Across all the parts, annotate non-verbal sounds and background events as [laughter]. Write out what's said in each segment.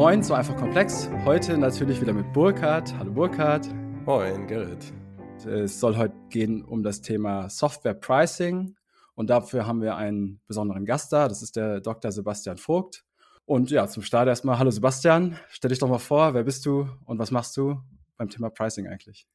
Moin zu Einfach Komplex. Heute natürlich wieder mit Burkhard. Hallo Burkhard. Moin, Gerrit. Es soll heute gehen um das Thema Software Pricing. Und dafür haben wir einen besonderen Gast da. Das ist der Dr. Sebastian Vogt. Und ja, zum Start erstmal, hallo Sebastian. Stell dich doch mal vor, wer bist du und was machst du beim Thema Pricing eigentlich?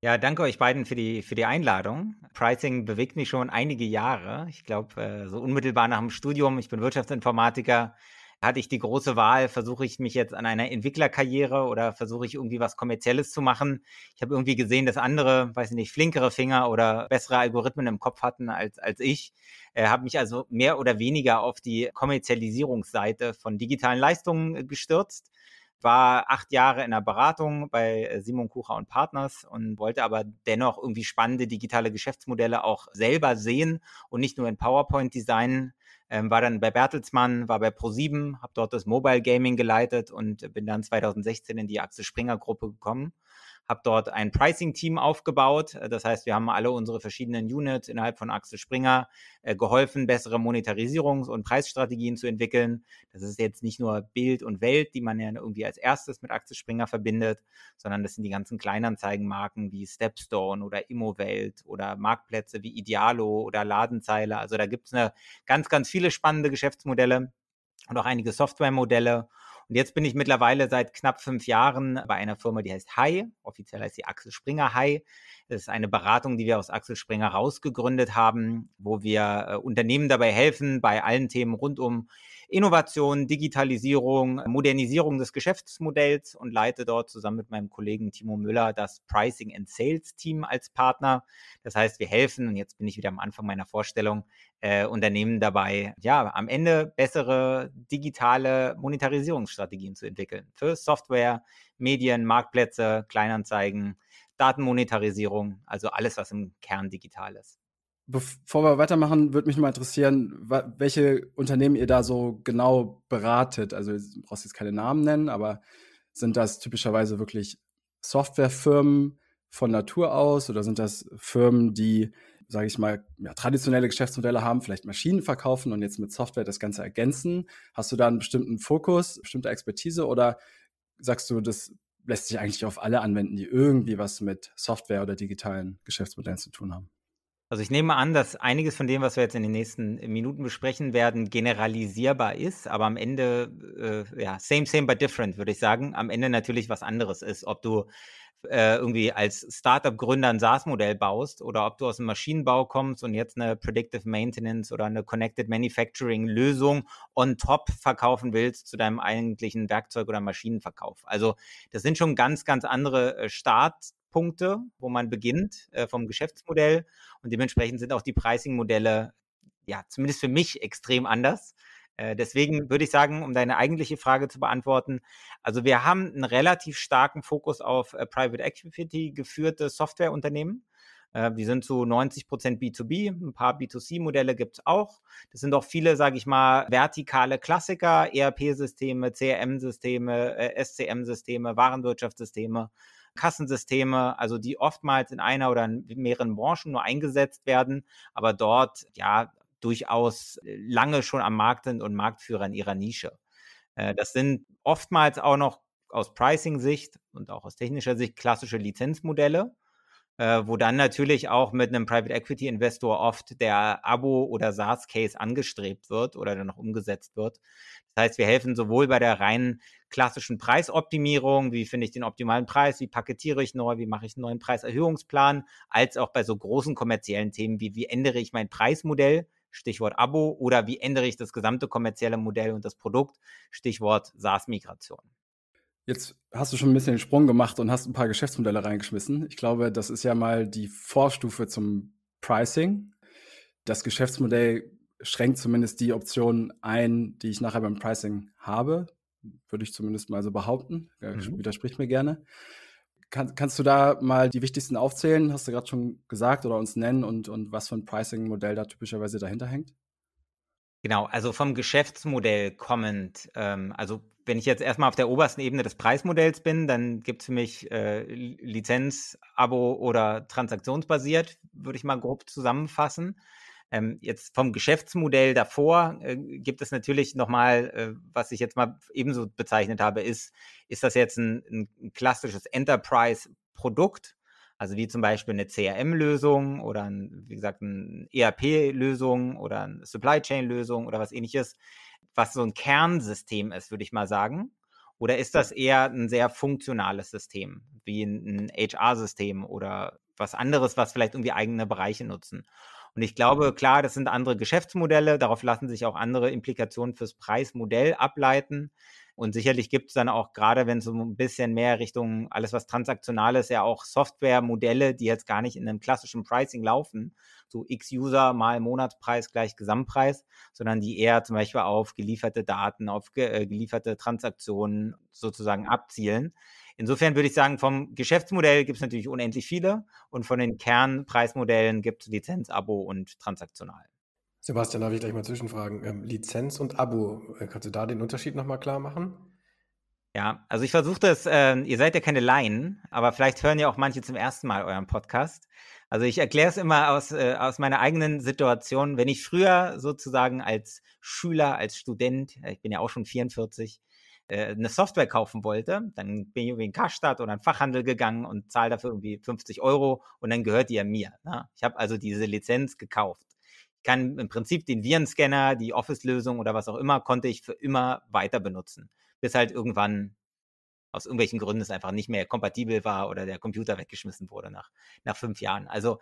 Ja, danke euch beiden für die, für die Einladung. Pricing bewegt mich schon einige Jahre. Ich glaube, äh, so unmittelbar nach dem Studium, ich bin Wirtschaftsinformatiker, hatte ich die große Wahl, versuche ich mich jetzt an einer Entwicklerkarriere oder versuche ich irgendwie was Kommerzielles zu machen. Ich habe irgendwie gesehen, dass andere, weiß ich nicht, flinkere Finger oder bessere Algorithmen im Kopf hatten als, als ich. Äh, habe mich also mehr oder weniger auf die Kommerzialisierungsseite von digitalen Leistungen gestürzt war acht Jahre in der Beratung bei äh, Simon Kucher und Partners und wollte aber dennoch irgendwie spannende digitale Geschäftsmodelle auch selber sehen und nicht nur in PowerPoint designen. Ähm, war dann bei Bertelsmann, war bei Pro7, habe dort das Mobile Gaming geleitet und bin dann 2016 in die Axel Springer Gruppe gekommen habe dort ein Pricing-Team aufgebaut. Äh, das heißt, wir haben alle unsere verschiedenen Units innerhalb von Axel Springer äh, geholfen, bessere Monetarisierungs- und Preisstrategien zu entwickeln. Das ist jetzt nicht nur Bild und Welt, die man ja irgendwie als erstes mit Axel Springer verbindet, sondern das sind die ganzen Kleinanzeigenmarken wie Stepstone oder Immowelt oder Marktplätze wie Idealo oder Ladenzeile. Also da gibt es eine ganz, ganz viele spannende Geschäftsmodelle und auch einige Softwaremodelle. Und jetzt bin ich mittlerweile seit knapp fünf Jahren bei einer Firma, die heißt Hai. Offiziell heißt sie Axel Springer Hai. Das ist eine Beratung, die wir aus Axel Springer rausgegründet haben, wo wir äh, Unternehmen dabei helfen, bei allen Themen rund um Innovation, Digitalisierung, Modernisierung des Geschäftsmodells und leite dort zusammen mit meinem Kollegen Timo Müller das Pricing and Sales Team als Partner. Das heißt, wir helfen, und jetzt bin ich wieder am Anfang meiner Vorstellung, äh, Unternehmen dabei, ja, am Ende bessere digitale Monetarisierungsstrategien zu entwickeln. Für Software, Medien, Marktplätze, Kleinanzeigen, Datenmonetarisierung, also alles, was im Kern digital ist. Bevor wir weitermachen, würde mich mal interessieren, welche Unternehmen ihr da so genau beratet. Also du brauchst jetzt keine Namen nennen, aber sind das typischerweise wirklich Softwarefirmen von Natur aus oder sind das Firmen, die, sage ich mal, ja, traditionelle Geschäftsmodelle haben, vielleicht Maschinen verkaufen und jetzt mit Software das Ganze ergänzen? Hast du da einen bestimmten Fokus, bestimmte Expertise oder sagst du, das lässt sich eigentlich auf alle anwenden, die irgendwie was mit Software oder digitalen Geschäftsmodellen zu tun haben? Also ich nehme an, dass einiges von dem, was wir jetzt in den nächsten Minuten besprechen werden, generalisierbar ist, aber am Ende, äh, ja, same, same, but different, würde ich sagen. Am Ende natürlich was anderes ist, ob du äh, irgendwie als Startup-Gründer ein SaaS-Modell baust oder ob du aus dem Maschinenbau kommst und jetzt eine Predictive Maintenance oder eine Connected Manufacturing-Lösung on top verkaufen willst zu deinem eigentlichen Werkzeug- oder Maschinenverkauf. Also das sind schon ganz, ganz andere äh, Start- Punkte, wo man beginnt äh, vom Geschäftsmodell. Und dementsprechend sind auch die Pricing-Modelle, ja, zumindest für mich extrem anders. Äh, deswegen würde ich sagen, um deine eigentliche Frage zu beantworten, also wir haben einen relativ starken Fokus auf äh, Private Equity geführte Softwareunternehmen. Äh, die sind zu 90 Prozent B2B, ein paar B2C-Modelle gibt es auch. Das sind auch viele, sage ich mal, vertikale Klassiker, ERP-Systeme, CRM-Systeme, äh, SCM-Systeme, Warenwirtschaftssysteme Kassensysteme, also die oftmals in einer oder in mehreren Branchen nur eingesetzt werden, aber dort ja durchaus lange schon am Markt sind und Marktführer in ihrer Nische. Äh, das sind oftmals auch noch aus Pricing-Sicht und auch aus technischer Sicht klassische Lizenzmodelle äh, wo dann natürlich auch mit einem Private Equity Investor oft der Abo- oder SaaS-Case angestrebt wird oder dann noch umgesetzt wird. Das heißt, wir helfen sowohl bei der reinen klassischen Preisoptimierung, wie finde ich den optimalen Preis, wie paketiere ich neu, wie mache ich einen neuen Preiserhöhungsplan, als auch bei so großen kommerziellen Themen wie wie ändere ich mein Preismodell, Stichwort Abo, oder wie ändere ich das gesamte kommerzielle Modell und das Produkt, Stichwort SaaS-Migration. Jetzt hast du schon ein bisschen den Sprung gemacht und hast ein paar Geschäftsmodelle reingeschmissen. Ich glaube, das ist ja mal die Vorstufe zum Pricing. Das Geschäftsmodell schränkt zumindest die Optionen ein, die ich nachher beim Pricing habe. Würde ich zumindest mal so behaupten. Mhm. Widerspricht mir gerne. Kann, kannst du da mal die wichtigsten aufzählen? Hast du gerade schon gesagt oder uns nennen und, und was für ein Pricing-Modell da typischerweise dahinter hängt? Genau, also vom Geschäftsmodell kommend, ähm, also wenn ich jetzt erstmal auf der obersten Ebene des Preismodells bin, dann gibt es für mich äh, Lizenz, Abo oder transaktionsbasiert, würde ich mal grob zusammenfassen. Ähm, jetzt vom Geschäftsmodell davor äh, gibt es natürlich nochmal, äh, was ich jetzt mal ebenso bezeichnet habe, ist, ist das jetzt ein, ein klassisches Enterprise-Produkt? Also wie zum Beispiel eine CRM-Lösung oder ein, wie gesagt eine ERP-Lösung oder eine Supply Chain-Lösung oder was ähnliches, was so ein Kernsystem ist, würde ich mal sagen. Oder ist das eher ein sehr funktionales System, wie ein, HR-System oder was anderes, was vielleicht irgendwie eigene Bereiche nutzen? Und ich glaube, klar, das sind andere Geschäftsmodelle, darauf lassen sich auch andere Implikationen fürs Preismodell ableiten. Und sicherlich gibt es dann auch, gerade wenn es so ein bisschen mehr Richtung alles, was transaktional ist, ja auch Softwaremodelle, die jetzt gar nicht in einem klassischen Pricing laufen, so X-User mal Monatspreis gleich Gesamtpreis, sondern die eher zum Beispiel auf gelieferte Daten, auf äh, gelieferte Transaktionen sozusagen abzielen. Insofern würde ich sagen, vom Geschäftsmodell gibt es natürlich unendlich viele und von den Kernpreismodellen gibt es Lizenz, Abo und transaktional. Sebastian, darf ich gleich mal zwischenfragen? Ähm, Lizenz und Abo, äh, kannst du da den Unterschied nochmal klar machen? Ja, also ich versuche das, äh, ihr seid ja keine Laien, aber vielleicht hören ja auch manche zum ersten Mal euren Podcast. Also ich erkläre es immer aus, äh, aus meiner eigenen Situation. Wenn ich früher sozusagen als Schüler, als Student, äh, ich bin ja auch schon 44, äh, eine Software kaufen wollte, dann bin ich irgendwie in Karstadt oder in Fachhandel gegangen und zahle dafür irgendwie 50 Euro und dann gehört die ja mir. Ne? Ich habe also diese Lizenz gekauft kann im Prinzip den Virenscanner, die Office-Lösung oder was auch immer, konnte ich für immer weiter benutzen. Bis halt irgendwann aus irgendwelchen Gründen es einfach nicht mehr kompatibel war oder der Computer weggeschmissen wurde nach, nach fünf Jahren. Also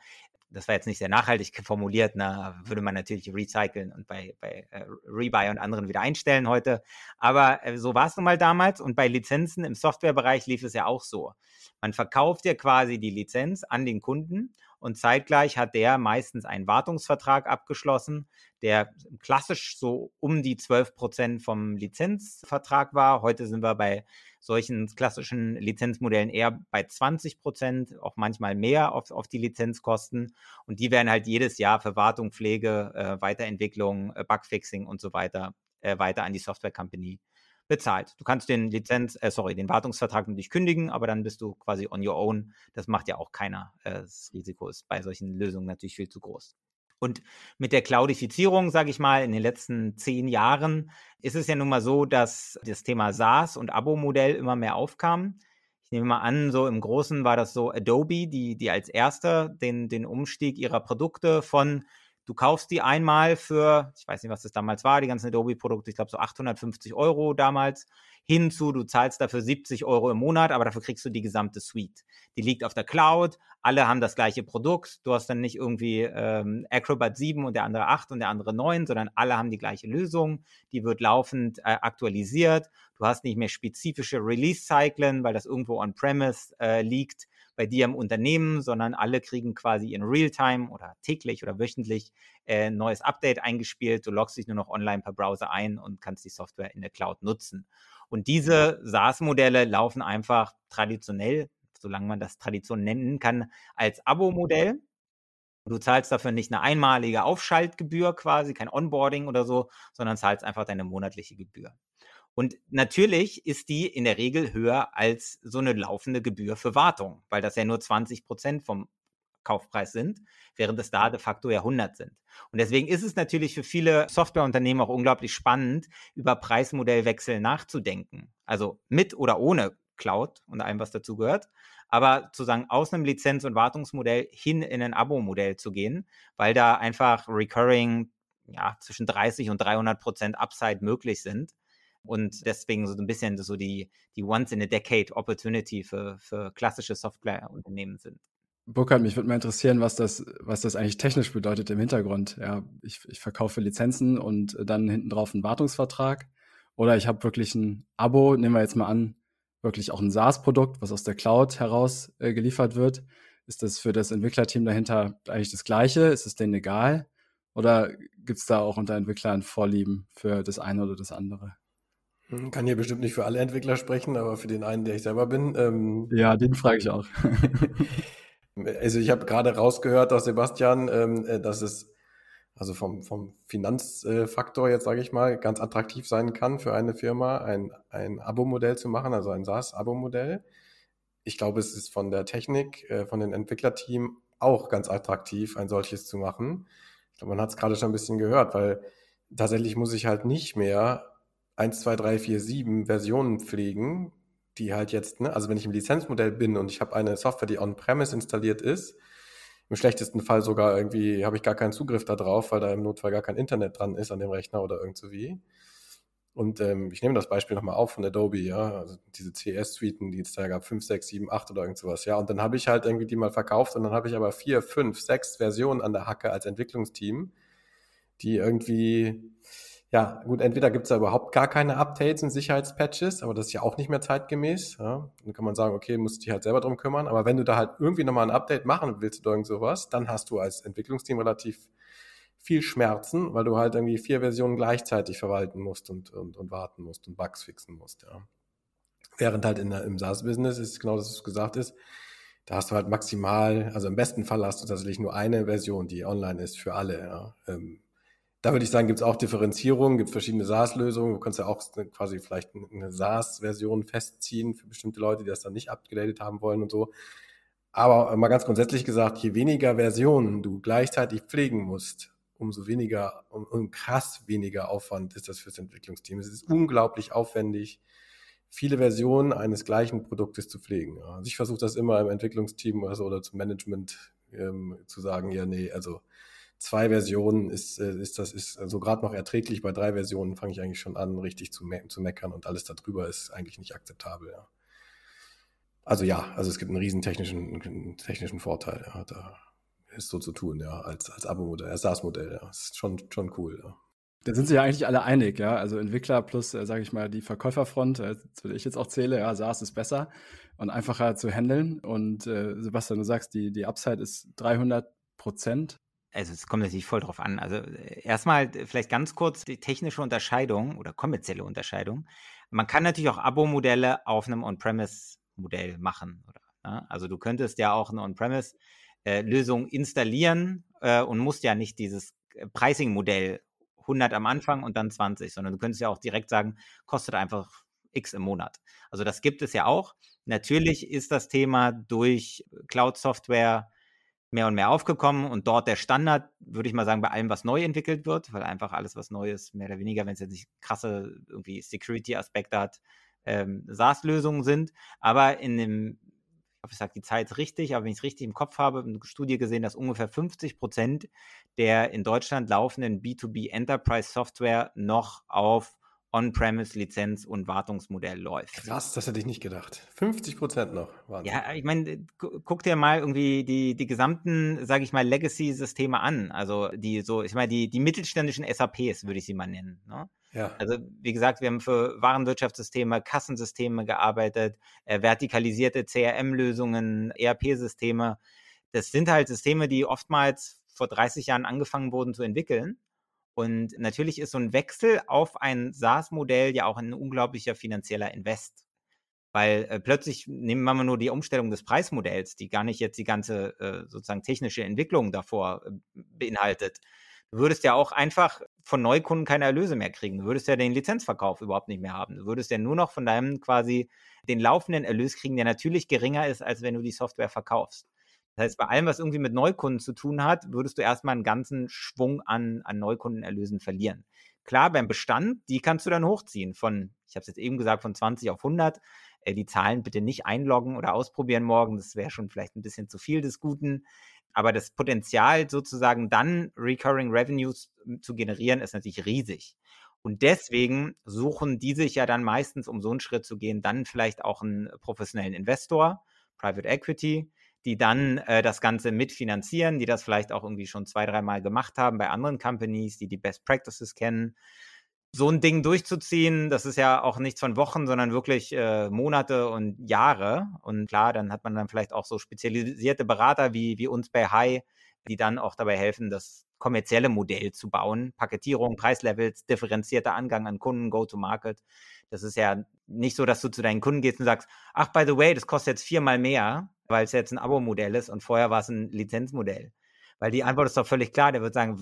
das war jetzt nicht sehr nachhaltig formuliert, na, würde man natürlich recyceln und bei, bei äh, Rebuy und anderen wieder einstellen heute. Aber äh, so war es nun mal damals und bei Lizenzen im Softwarebereich lief es ja auch so. Man verkauft ja quasi die Lizenz an den Kunden und zeitgleich hat der meistens einen Wartungsvertrag abgeschlossen, der klassisch so um die 12 Prozent vom Lizenzvertrag war. Heute sind wir bei solchen klassischen Lizenzmodellen eher bei 20 Prozent, auch manchmal mehr auf, auf die Lizenzkosten. Und die werden halt jedes Jahr für Wartung, Pflege, äh, Weiterentwicklung, äh, Bugfixing und so weiter äh, weiter an die Software Company bezahlt. Du kannst den Lizenz, äh, sorry, den Wartungsvertrag natürlich kündigen, aber dann bist du quasi on your own. Das macht ja auch keiner. Äh, das Risiko ist bei solchen Lösungen natürlich viel zu groß. Und mit der Cloudifizierung, sage ich mal, in den letzten zehn Jahren ist es ja nun mal so, dass das Thema SaaS und Abo-Modell immer mehr aufkam. Ich nehme mal an, so im Großen war das so Adobe, die, die als erster den, den Umstieg ihrer Produkte von Du kaufst die einmal für, ich weiß nicht, was das damals war, die ganzen Adobe-Produkte, ich glaube so 850 Euro damals, hinzu, du zahlst dafür 70 Euro im Monat, aber dafür kriegst du die gesamte Suite. Die liegt auf der Cloud, alle haben das gleiche Produkt, du hast dann nicht irgendwie ähm, Acrobat 7 und der andere 8 und der andere 9, sondern alle haben die gleiche Lösung, die wird laufend äh, aktualisiert, du hast nicht mehr spezifische Release-Cyclen, weil das irgendwo on-premise äh, liegt, bei dir im Unternehmen, sondern alle kriegen quasi in Realtime oder täglich oder wöchentlich äh, ein neues Update eingespielt. Du loggst dich nur noch online per Browser ein und kannst die Software in der Cloud nutzen. Und diese SaaS-Modelle laufen einfach traditionell, solange man das Tradition nennen kann, als Abo-Modell. Du zahlst dafür nicht eine einmalige Aufschaltgebühr quasi, kein Onboarding oder so, sondern zahlst einfach deine monatliche Gebühr. Und natürlich ist die in der Regel höher als so eine laufende Gebühr für Wartung, weil das ja nur 20 Prozent vom Kaufpreis sind, während es da de facto ja 100 sind. Und deswegen ist es natürlich für viele Softwareunternehmen auch unglaublich spannend, über Preismodellwechsel nachzudenken. Also mit oder ohne Cloud und allem, was dazu gehört. Aber zu sagen, aus einem Lizenz- und Wartungsmodell hin in ein Abo-Modell zu gehen, weil da einfach recurring ja, zwischen 30 und 300 Prozent Upside möglich sind und deswegen so ein bisschen so die, die Once-in-a-Decade-Opportunity für, für klassische Softwareunternehmen sind. Burkhard, mich würde mal interessieren, was das, was das eigentlich technisch bedeutet im Hintergrund. Ja, ich, ich verkaufe Lizenzen und dann hinten drauf einen Wartungsvertrag. Oder ich habe wirklich ein Abo, nehmen wir jetzt mal an, wirklich auch ein SaaS-Produkt, was aus der Cloud heraus äh, geliefert wird. Ist das für das Entwicklerteam dahinter eigentlich das Gleiche? Ist es denen egal? Oder gibt es da auch unter Entwicklern Vorlieben für das eine oder das andere? Hm, kann hier bestimmt nicht für alle Entwickler sprechen, aber für den einen, der ich selber bin. Ähm, ja, den frage ich auch. [laughs] also ich habe gerade rausgehört aus Sebastian, ähm, äh, dass es also vom, vom Finanzfaktor jetzt sage ich mal ganz attraktiv sein kann für eine Firma, ein, ein Abo-Modell zu machen, also ein SaaS-Abo-Modell. Ich glaube, es ist von der Technik, äh, von den Entwicklerteam auch ganz attraktiv, ein solches zu machen Man hat es gerade schon ein bisschen gehört, weil tatsächlich muss ich halt nicht mehr 1, 2, 3, 4, 7 Versionen pflegen, die halt jetzt, ne, also wenn ich im Lizenzmodell bin und ich habe eine Software, die on-premise installiert ist, im schlechtesten Fall sogar irgendwie habe ich gar keinen Zugriff darauf, weil da im Notfall gar kein Internet dran ist an dem Rechner oder irgend so wie. Und ähm, ich nehme das Beispiel nochmal auf von Adobe, ja, also diese CS-Suiten, die es da gab, 5, 6, 7, 8 oder irgend sowas, ja. Und dann habe ich halt irgendwie die mal verkauft und dann habe ich aber vier, fünf, sechs Versionen an der Hacke als Entwicklungsteam, die irgendwie, ja, gut, entweder gibt es da überhaupt gar keine Updates und Sicherheitspatches, aber das ist ja auch nicht mehr zeitgemäß. Ja. Dann kann man sagen, okay, musst dich halt selber drum kümmern. Aber wenn du da halt irgendwie nochmal ein Update machen willst oder irgend sowas, dann hast du als Entwicklungsteam relativ viel Schmerzen, weil du halt irgendwie vier Versionen gleichzeitig verwalten musst und, und, und warten musst und Bugs fixen musst, ja. Während halt in der, im SaaS-Business ist genau das, was gesagt ist, da hast du halt maximal, also im besten Fall hast du tatsächlich nur eine Version, die online ist für alle, ja. Ähm, da würde ich sagen, gibt es auch Differenzierungen, gibt verschiedene SaaS-Lösungen. Du kannst ja auch quasi vielleicht eine SaaS-Version festziehen für bestimmte Leute, die das dann nicht abgedatet haben wollen und so. Aber mal ganz grundsätzlich gesagt, je weniger Versionen du gleichzeitig pflegen musst, umso weniger, um, um krass weniger Aufwand ist das fürs Entwicklungsteam. Es ist unglaublich aufwendig, viele Versionen eines gleichen Produktes zu pflegen. Also ich versuche das immer im Entwicklungsteam oder, so, oder zum Management ähm, zu sagen, ja, nee, also zwei Versionen ist, äh, ist das ist also gerade noch erträglich. Bei drei Versionen fange ich eigentlich schon an, richtig zu, me zu meckern und alles darüber ist eigentlich nicht akzeptabel. Ja. Also ja, also es gibt einen riesen technischen, technischen Vorteil. Ja, da ist so zu tun, ja, als, als Abo-Modell, als SaaS-Modell, ja. Das ist schon, schon cool, ja. Da sind sich ja eigentlich alle einig, ja. Also Entwickler plus, äh, sage ich mal, die Verkäuferfront, äh, der ich jetzt auch zähle, ja, SaaS ist besser und einfacher zu handeln. Und äh, Sebastian, du sagst, die, die Upside ist 300 Prozent. Also es kommt natürlich voll drauf an. Also äh, erstmal vielleicht ganz kurz die technische Unterscheidung oder kommerzielle Unterscheidung. Man kann natürlich auch Abo-Modelle auf einem On-Premise-Modell machen. Oder, ne? Also du könntest ja auch ein On-Premise äh, installieren äh, und musst ja nicht dieses äh, Pricing-Modell 100 am Anfang und dann 20, sondern du könntest ja auch direkt sagen, kostet einfach X im Monat. Also das gibt es ja auch. Natürlich ist das Thema durch Cloud-Software mehr und mehr aufgekommen und dort der Standard, würde ich mal sagen, bei allem, was neu entwickelt wird, weil einfach alles, was neu ist, mehr oder weniger, wenn es jetzt nicht krasse irgendwie Security-Aspekte hat, ähm, SaaS-Lösungen sind. Aber in dem hoffe, ich sage die Zeit richtig, aber wenn ich es richtig im Kopf habe, eine Studie gesehen, dass ungefähr 50 Prozent der in Deutschland laufenden B2B Enterprise Software noch auf On-Premise-Lizenz- und Wartungsmodell läuft. Krass, das hätte ich nicht gedacht. 50 Prozent noch. Wahnsinn. Ja, ich meine, guck dir mal irgendwie die, die gesamten, sage ich mal, Legacy-Systeme an. Also die so, ich meine, die, die mittelständischen SAPs würde ich sie mal nennen. Ne? Ja. Also wie gesagt, wir haben für Warenwirtschaftssysteme, Kassensysteme gearbeitet, äh, vertikalisierte CRM-Lösungen, ERP-Systeme. Das sind halt Systeme, die oftmals vor 30 Jahren angefangen wurden zu entwickeln und natürlich ist so ein Wechsel auf ein SaaS-Modell ja auch ein unglaublicher finanzieller Invest. Weil äh, plötzlich nehmen wir mal nur die Umstellung des Preismodells, die gar nicht jetzt die ganze äh, sozusagen technische Entwicklung davor äh, beinhaltet. Du würdest ja auch einfach von Neukunden keine Erlöse mehr kriegen. Du würdest ja den Lizenzverkauf überhaupt nicht mehr haben. Du würdest ja nur noch von deinem quasi den laufenden Erlös kriegen, der natürlich geringer ist, als wenn du die Software verkaufst. Das heißt, bei allem, was irgendwie mit Neukunden zu tun hat, würdest du erstmal einen ganzen Schwung an, an Neukundenerlösen verlieren. Klar, beim Bestand, die kannst du dann hochziehen von, ich habe es jetzt eben gesagt, von 20 auf 100. Äh, die Zahlen bitte nicht einloggen oder ausprobieren morgen. Das wäre schon vielleicht ein bisschen zu viel des Guten. Aber das Potenzial sozusagen dann Recurring Revenues hm, zu generieren, ist natürlich riesig. Und deswegen suchen die sich ja dann meistens, um so einen Schritt zu gehen, dann vielleicht auch einen professionellen Investor, Private Equity, die dann äh, das Ganze mitfinanzieren, die das vielleicht auch irgendwie schon zwei, dreimal gemacht haben bei anderen Companies, die die Best Practices kennen. So ein Ding durchzuziehen, das ist ja auch nichts von Wochen, sondern wirklich äh, Monate und Jahre. Und klar, dann hat man dann vielleicht auch so spezialisierte Berater wie, wie uns bei High, die dann auch dabei helfen, das kommerzielle Modell zu bauen. Paketierung, Preislevels, differenzierter Angang an Kunden, Go-to-Market. Das ist ja nicht so, dass du zu deinen Kunden gehst und sagst, ach, by the way, das kostet jetzt viermal mehr, weil es jetzt ein Abo-Modell ist und vorher war es ein Lizenzmodell. Weil die Antwort ist doch völlig klar, der wird sagen,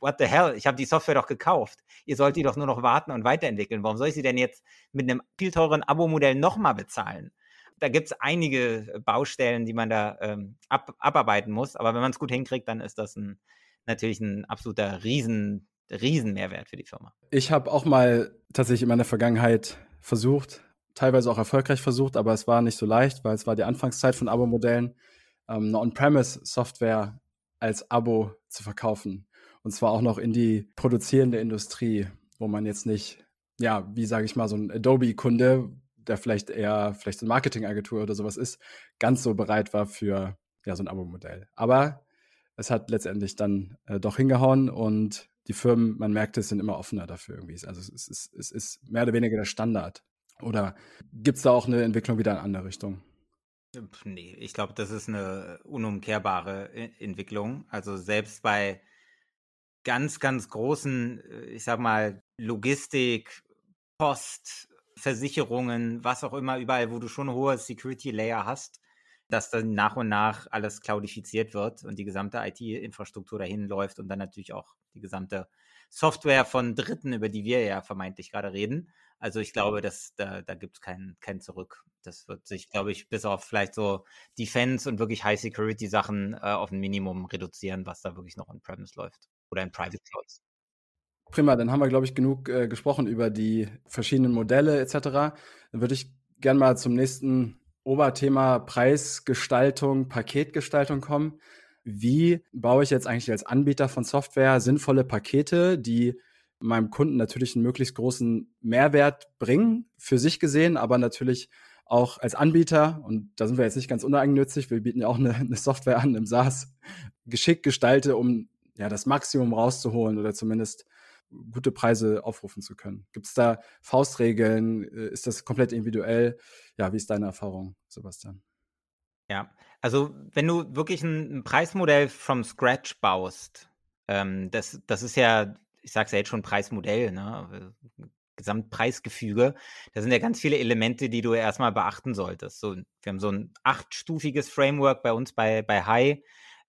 what the hell, ich habe die Software doch gekauft. Ihr sollt die doch nur noch warten und weiterentwickeln. Warum soll ich sie denn jetzt mit einem viel teuren Abo-Modell nochmal bezahlen? Da gibt es einige Baustellen, die man da ähm, ab, abarbeiten muss. Aber wenn man es gut hinkriegt, dann ist das ein, natürlich ein absoluter Riesen, Riesenmehrwert für die Firma. Ich habe auch mal tatsächlich in meiner Vergangenheit versucht, teilweise auch erfolgreich versucht, aber es war nicht so leicht, weil es war die Anfangszeit von Abo-Modellen, ähm, eine On-Premise-Software als Abo zu verkaufen. Und zwar auch noch in die produzierende Industrie, wo man jetzt nicht, ja, wie sage ich mal, so ein Adobe-Kunde, der vielleicht eher vielleicht eine Marketingagentur oder sowas ist, ganz so bereit war für ja, so ein Abo-Modell. Aber es hat letztendlich dann äh, doch hingehauen und die Firmen, man merkt es, sind immer offener dafür irgendwie. Also es ist, es ist mehr oder weniger der Standard. Oder gibt es da auch eine Entwicklung wieder in eine andere Richtung? Nee, ich glaube, das ist eine unumkehrbare e-, Entwicklung. Also selbst bei ganz, ganz großen, äh, ich sag mal, Logistik, Post, Versicherungen, was auch immer, überall, wo du schon ein hohes Security Layer hast, dass dann nach und nach alles cloudifiziert wird und die gesamte IT-Infrastruktur dahin läuft und dann natürlich auch die gesamte Software von Dritten, über die wir ja vermeintlich gerade reden. Also ich glaube, dass da, da gibt es kein, kein Zurück. Das wird sich, glaube ich, bis auf vielleicht so Defense und wirklich High-Security-Sachen äh, auf ein Minimum reduzieren, was da wirklich noch on-premise läuft oder in Private Clouds. Prima, dann haben wir, glaube ich, genug äh, gesprochen über die verschiedenen Modelle etc. Dann würde ich gerne mal zum nächsten Oberthema Preisgestaltung, Paketgestaltung kommen. Wie baue ich jetzt eigentlich als Anbieter von Software sinnvolle Pakete, die meinem Kunden natürlich einen möglichst großen Mehrwert bringen, für sich gesehen, aber natürlich auch als Anbieter, und da sind wir jetzt nicht ganz uneigennützig, wir bieten ja auch eine, [laughs] eine Software an im SaaS, geschickt gestalte, um ja das Maximum rauszuholen oder zumindest gute Preise aufrufen zu können. Gibt es da Faustregeln? Äh, ist das komplett individuell? Ja, wie ist deine Erfahrung, Sebastian? Ja, also wenn du wirklich ein, Preismodell from scratch baust, ähm, das, das ist ja, ich sag's ja jetzt schon Preismodell, ne? Gesamtpreisgefüge, da sind ja ganz viele Elemente, die du erstmal beachten solltest. So, wir haben so ein achtstufiges Framework bei uns bei, bei High,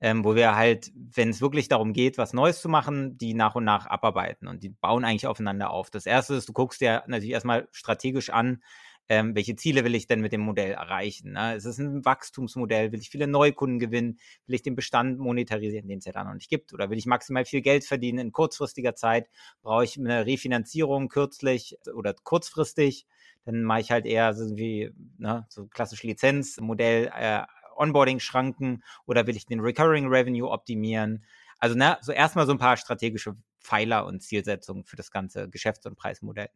ähm, wo wir halt, wenn es wirklich darum geht, was Neues zu machen, die nach und nach abarbeiten und die bauen eigentlich aufeinander auf. Das erste ist, du guckst dir natürlich erstmal strategisch an, ähm, welche Ziele will ich denn mit dem Modell erreichen? Ne? Ist es ein Wachstumsmodell? Will ich viele Neukunden gewinnen? Will ich den Bestand monetarisieren, den es ja da noch nicht gibt? Oder will ich maximal viel Geld verdienen in kurzfristiger Zeit? Brauche ich eine Refinanzierung kürzlich oder kurzfristig? Dann mache ich halt eher so wie ne, so klassische Lizenzmodell, äh, Onboarding-Schranken oder will ich den Recurring Revenue optimieren? Also ne, so erstmal so ein paar strategische Pfeiler und Zielsetzungen für das ganze Geschäfts- und Preismodell.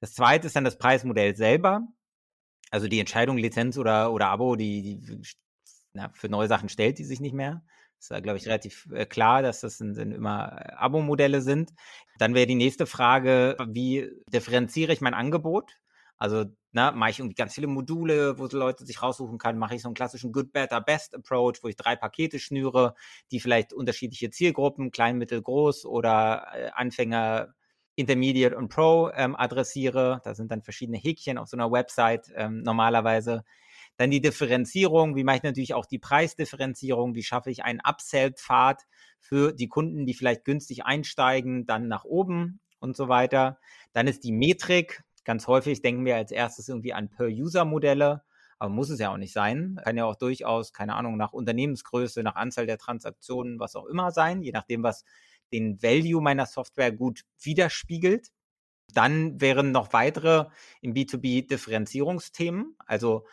Das zweite ist dann das Preismodell selber. Also die Entscheidung Lizenz oder, oder Abo, die, die na, für neue Sachen stellt die sich nicht mehr. Ist da, glaube ich, relativ äh, klar, dass das sind, sind immer äh, Abo-Modelle sind. Dann wäre die nächste Frage, wie differenziere ich mein Angebot? Also ne, mache ich irgendwie ganz viele Module, wo Leute sich raussuchen können, mache ich so einen klassischen Good, Better, Best Approach, wo ich drei Pakete schnüre, die vielleicht unterschiedliche Zielgruppen, klein, mittel, groß oder äh, Anfänger, Intermediate und Pro ähm, adressiere. Da sind dann verschiedene Häkchen auf so einer Website ähm, normalerweise. Dann die Differenzierung, wie mache ich natürlich auch die Preisdifferenzierung, wie schaffe ich einen Upsell-Pfad für die Kunden, die vielleicht günstig einsteigen, dann nach oben und so weiter. Dann ist die Metrik, Ganz häufig denken wir als erstes irgendwie an Per-User-Modelle, aber muss es ja auch nicht sein. Kann ja auch durchaus, keine Ahnung, nach Unternehmensgröße, nach Anzahl der Transaktionen, was auch immer sein, je nachdem, was den Value meiner Software gut widerspiegelt. Dann wären noch weitere im B2B Differenzierungsthemen. Also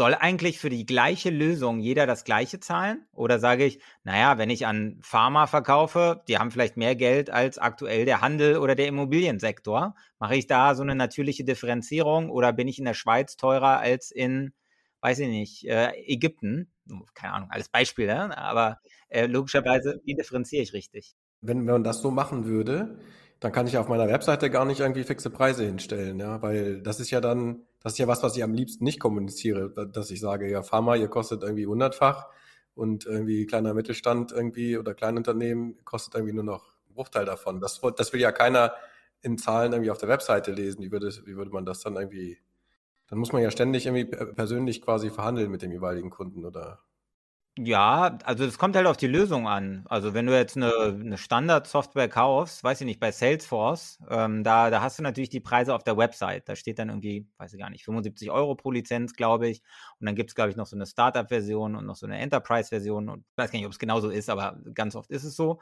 soll eigentlich für die gleiche Lösung jeder das gleiche zahlen? Oder sage ich, naja, wenn ich an Pharma verkaufe, die haben vielleicht mehr Geld als aktuell der Handel oder der Immobiliensektor. Mache ich da so eine natürliche Differenzierung oder bin ich in der Schweiz teurer als in, weiß ich nicht, äh, Ägypten? Keine Ahnung, als Beispiel, ne? aber äh, logischerweise, wie differenziere ich richtig? Wenn man das so machen würde, dann kann ich auf meiner Webseite gar nicht irgendwie fixe Preise hinstellen, ja, weil das ist ja dann, das ist ja was, was ich am liebsten nicht kommuniziere, dass ich sage, ja, Pharma, ihr kostet irgendwie hundertfach und irgendwie kleiner Mittelstand irgendwie oder Kleinunternehmen kostet irgendwie nur noch einen Bruchteil davon. Das, das will ja keiner in Zahlen irgendwie auf der Webseite lesen. Wie würde, wie würde man das dann irgendwie, dann muss man ja ständig irgendwie persönlich quasi verhandeln mit dem jeweiligen Kunden oder Ja, also das kommt halt auf die Lösung an. Also wenn du jetzt eine, eine Standard-Software kaufst, weiß ich nicht, bei Salesforce, ähm, da, da hast du natürlich die Preise auf der Website. Da steht dann irgendwie, weiß ich gar nicht, 75 Euro pro Lizenz, glaube ich. Und dann gibt es, glaube ich, noch so eine Startup-Version und noch so eine Enterprise-Version. Und ich weiß gar nicht, ob es genauso ist, aber ganz oft ist es so.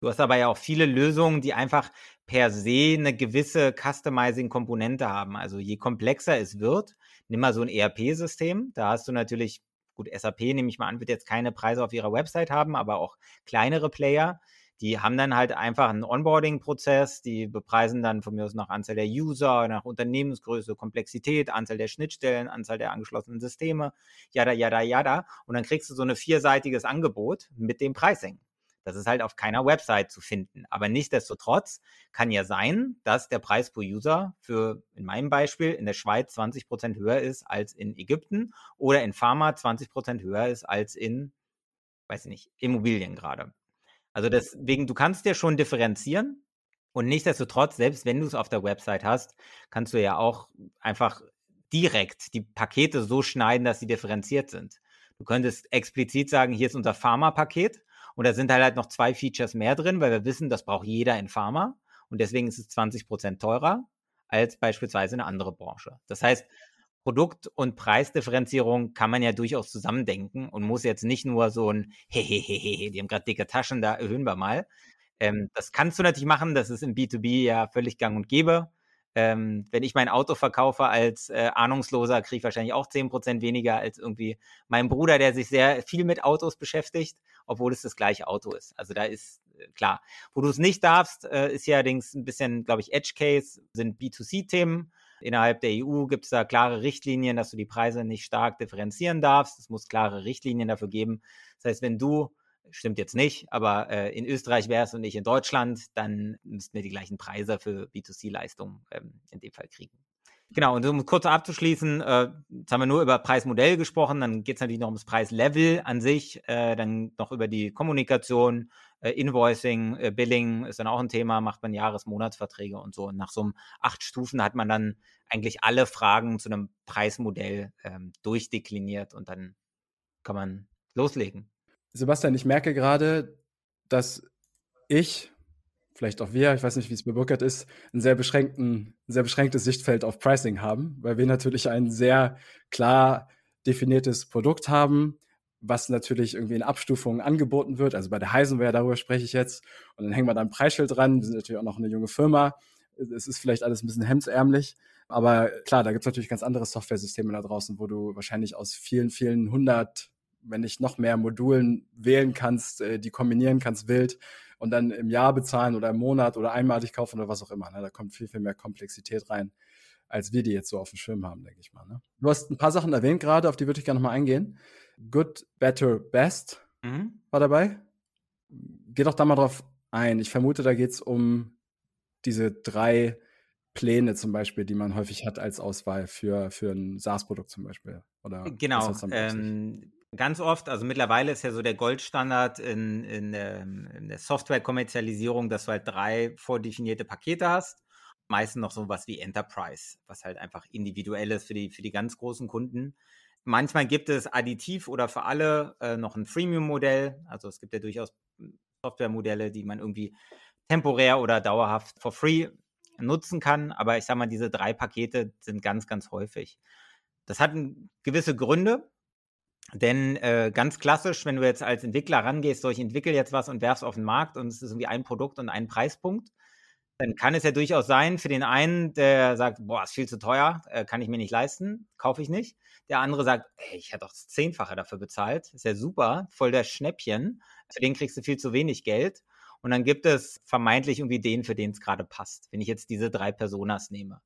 Du hast aber ja auch viele Lösungen, die einfach per se eine gewisse Customizing-Komponente haben. Also je komplexer es wird, nimm mal so ein ERP-System, da hast du natürlich gut, SAP nehme ich mal an, wird jetzt keine Preise auf ihrer Website haben, aber auch kleinere Player, die haben dann halt einfach einen Onboarding-Prozess, die bepreisen dann von mir aus nach Anzahl der User, nach Unternehmensgröße, Komplexität, Anzahl der Schnittstellen, Anzahl der angeschlossenen Systeme, jada, jada, jada. Und dann kriegst du so ein vierseitiges Angebot mit dem Pricing. Das ist halt auf keiner Website zu finden. Aber nichtsdestotrotz kann ja sein, dass der Preis pro User für, in meinem Beispiel, in der Schweiz 20 Prozent höher ist als in Ägypten oder in Pharma 20 Prozent höher ist als in, weiß ich nicht, Immobilien gerade. Also deswegen, du kannst ja schon differenzieren und nichtsdestotrotz, selbst wenn du es auf der Website hast, kannst du ja auch einfach direkt die Pakete so schneiden, dass sie differenziert sind. Du könntest explizit sagen, hier ist unser Pharma-Paket und da sind halt, halt noch zwei Features mehr drin, weil wir wissen, das braucht jeder in Pharma. Und deswegen ist es 20 Prozent teurer als beispielsweise eine andere Branche. Das heißt, Produkt- und Preisdifferenzierung kann man ja durchaus zusammendenken und muss jetzt nicht nur so ein Hehehehe, die haben gerade dicke Taschen, da erhöhen wir mal. Ähm, das kannst du natürlich machen, das ist im B2B ja völlig gang und gäbe. Ähm, wenn ich mein Auto verkaufe als äh, Ahnungsloser, kriege ich wahrscheinlich auch 10% weniger als irgendwie mein Bruder, der sich sehr viel mit Autos beschäftigt, obwohl es das gleiche Auto ist. Also da ist äh, klar. Wo du es nicht darfst, äh, ist ja allerdings ein bisschen, glaube ich, Edge Case, sind B2C-Themen. Innerhalb der EU gibt es da klare Richtlinien, dass du die Preise nicht stark differenzieren darfst. Es muss klare Richtlinien dafür geben. Das heißt, wenn du stimmt jetzt nicht, aber äh, in Österreich wäre es und nicht in Deutschland, dann müssten wir die gleichen Preise für B2C-Leistungen ähm, in dem Fall kriegen. Genau, und um kurz abzuschließen, äh, jetzt haben wir nur über Preismodell gesprochen, dann geht es natürlich noch ums Preislevel an sich, äh, dann noch über die Kommunikation, äh, Invoicing, äh, Billing ist dann auch ein Thema, macht man Jahres-, Monatsverträge und so. Und nach so einem acht Stufen hat man dann eigentlich alle Fragen zu einem Preismodell ähm, durchdekliniert und dann kann man loslegen. Sebastian, ich merke gerade, dass ich, vielleicht auch wir, ich weiß nicht, wie es bei Burkhardt ist, ein sehr, beschränkten, sehr beschränktes Sichtfeld auf Pricing haben, weil wir natürlich ein sehr klar definiertes Produkt haben, was natürlich irgendwie in Abstufungen angeboten wird. Also bei der Heisenware, darüber spreche ich jetzt. Und dann hängen wir da ein Preisschild dran. Wir sind natürlich auch noch eine junge Firma. Es ist vielleicht alles ein bisschen hemdsärmlich. Aber klar, da gibt es natürlich ganz andere Software-Systeme da draußen, wo du wahrscheinlich aus vielen, vielen hundert wenn ich noch mehr Modulen wählen kannst, äh, die kombinieren kannst wild und dann im Jahr bezahlen oder im Monat oder einmalig kaufen oder was auch immer. Ne? Da kommt viel, viel mehr Komplexität rein, als wir die jetzt so auf dem Schirm haben, denke ich mal. Ne? Du hast ein paar Sachen erwähnt gerade, auf die würde ich gerne nochmal eingehen. Good, Better, Best mhm. war dabei. Geh doch da mal drauf ein. Ich vermute, da geht es um diese drei Pläne zum Beispiel, die man häufig hat als Auswahl für, für ein SaaS-Produkt zum Beispiel. Oder genau. Ähm, Ganz oft, also mittlerweile ist ja so der Goldstandard in, in, der, in der Software-Kommerzialisierung, dass du halt drei vordefinierte Pakete hast. Meistens noch so was wie Enterprise, was halt einfach individuell ist für die, für die ganz großen Kunden. Manchmal gibt es additiv oder für alle äh, noch ein Freemium-Modell. Also es gibt ja durchaus Software-Modelle, die man irgendwie temporär oder dauerhaft for free nutzen kann. Aber ich sage mal, diese drei Pakete sind ganz, ganz häufig. Das hat gewisse Gründe. Denn äh, ganz klassisch, wenn du jetzt als Entwickler rangehst, so ich entwickle jetzt was und werf's auf den Markt und es ist irgendwie ein Produkt und ein Preispunkt, dann kann es ja durchaus sein, für den einen, der sagt, boah, ist viel zu teuer, äh, kann ich mir nicht leisten, kaufe ich nicht. Der andere sagt, ey, ich hätte doch das Zehnfache dafür bezahlt, ist ja super, voll der Schnäppchen, für den kriegst du viel zu wenig Geld. Und dann gibt es vermeintlich irgendwie den, für den es gerade passt, wenn ich jetzt diese drei Personas nehme.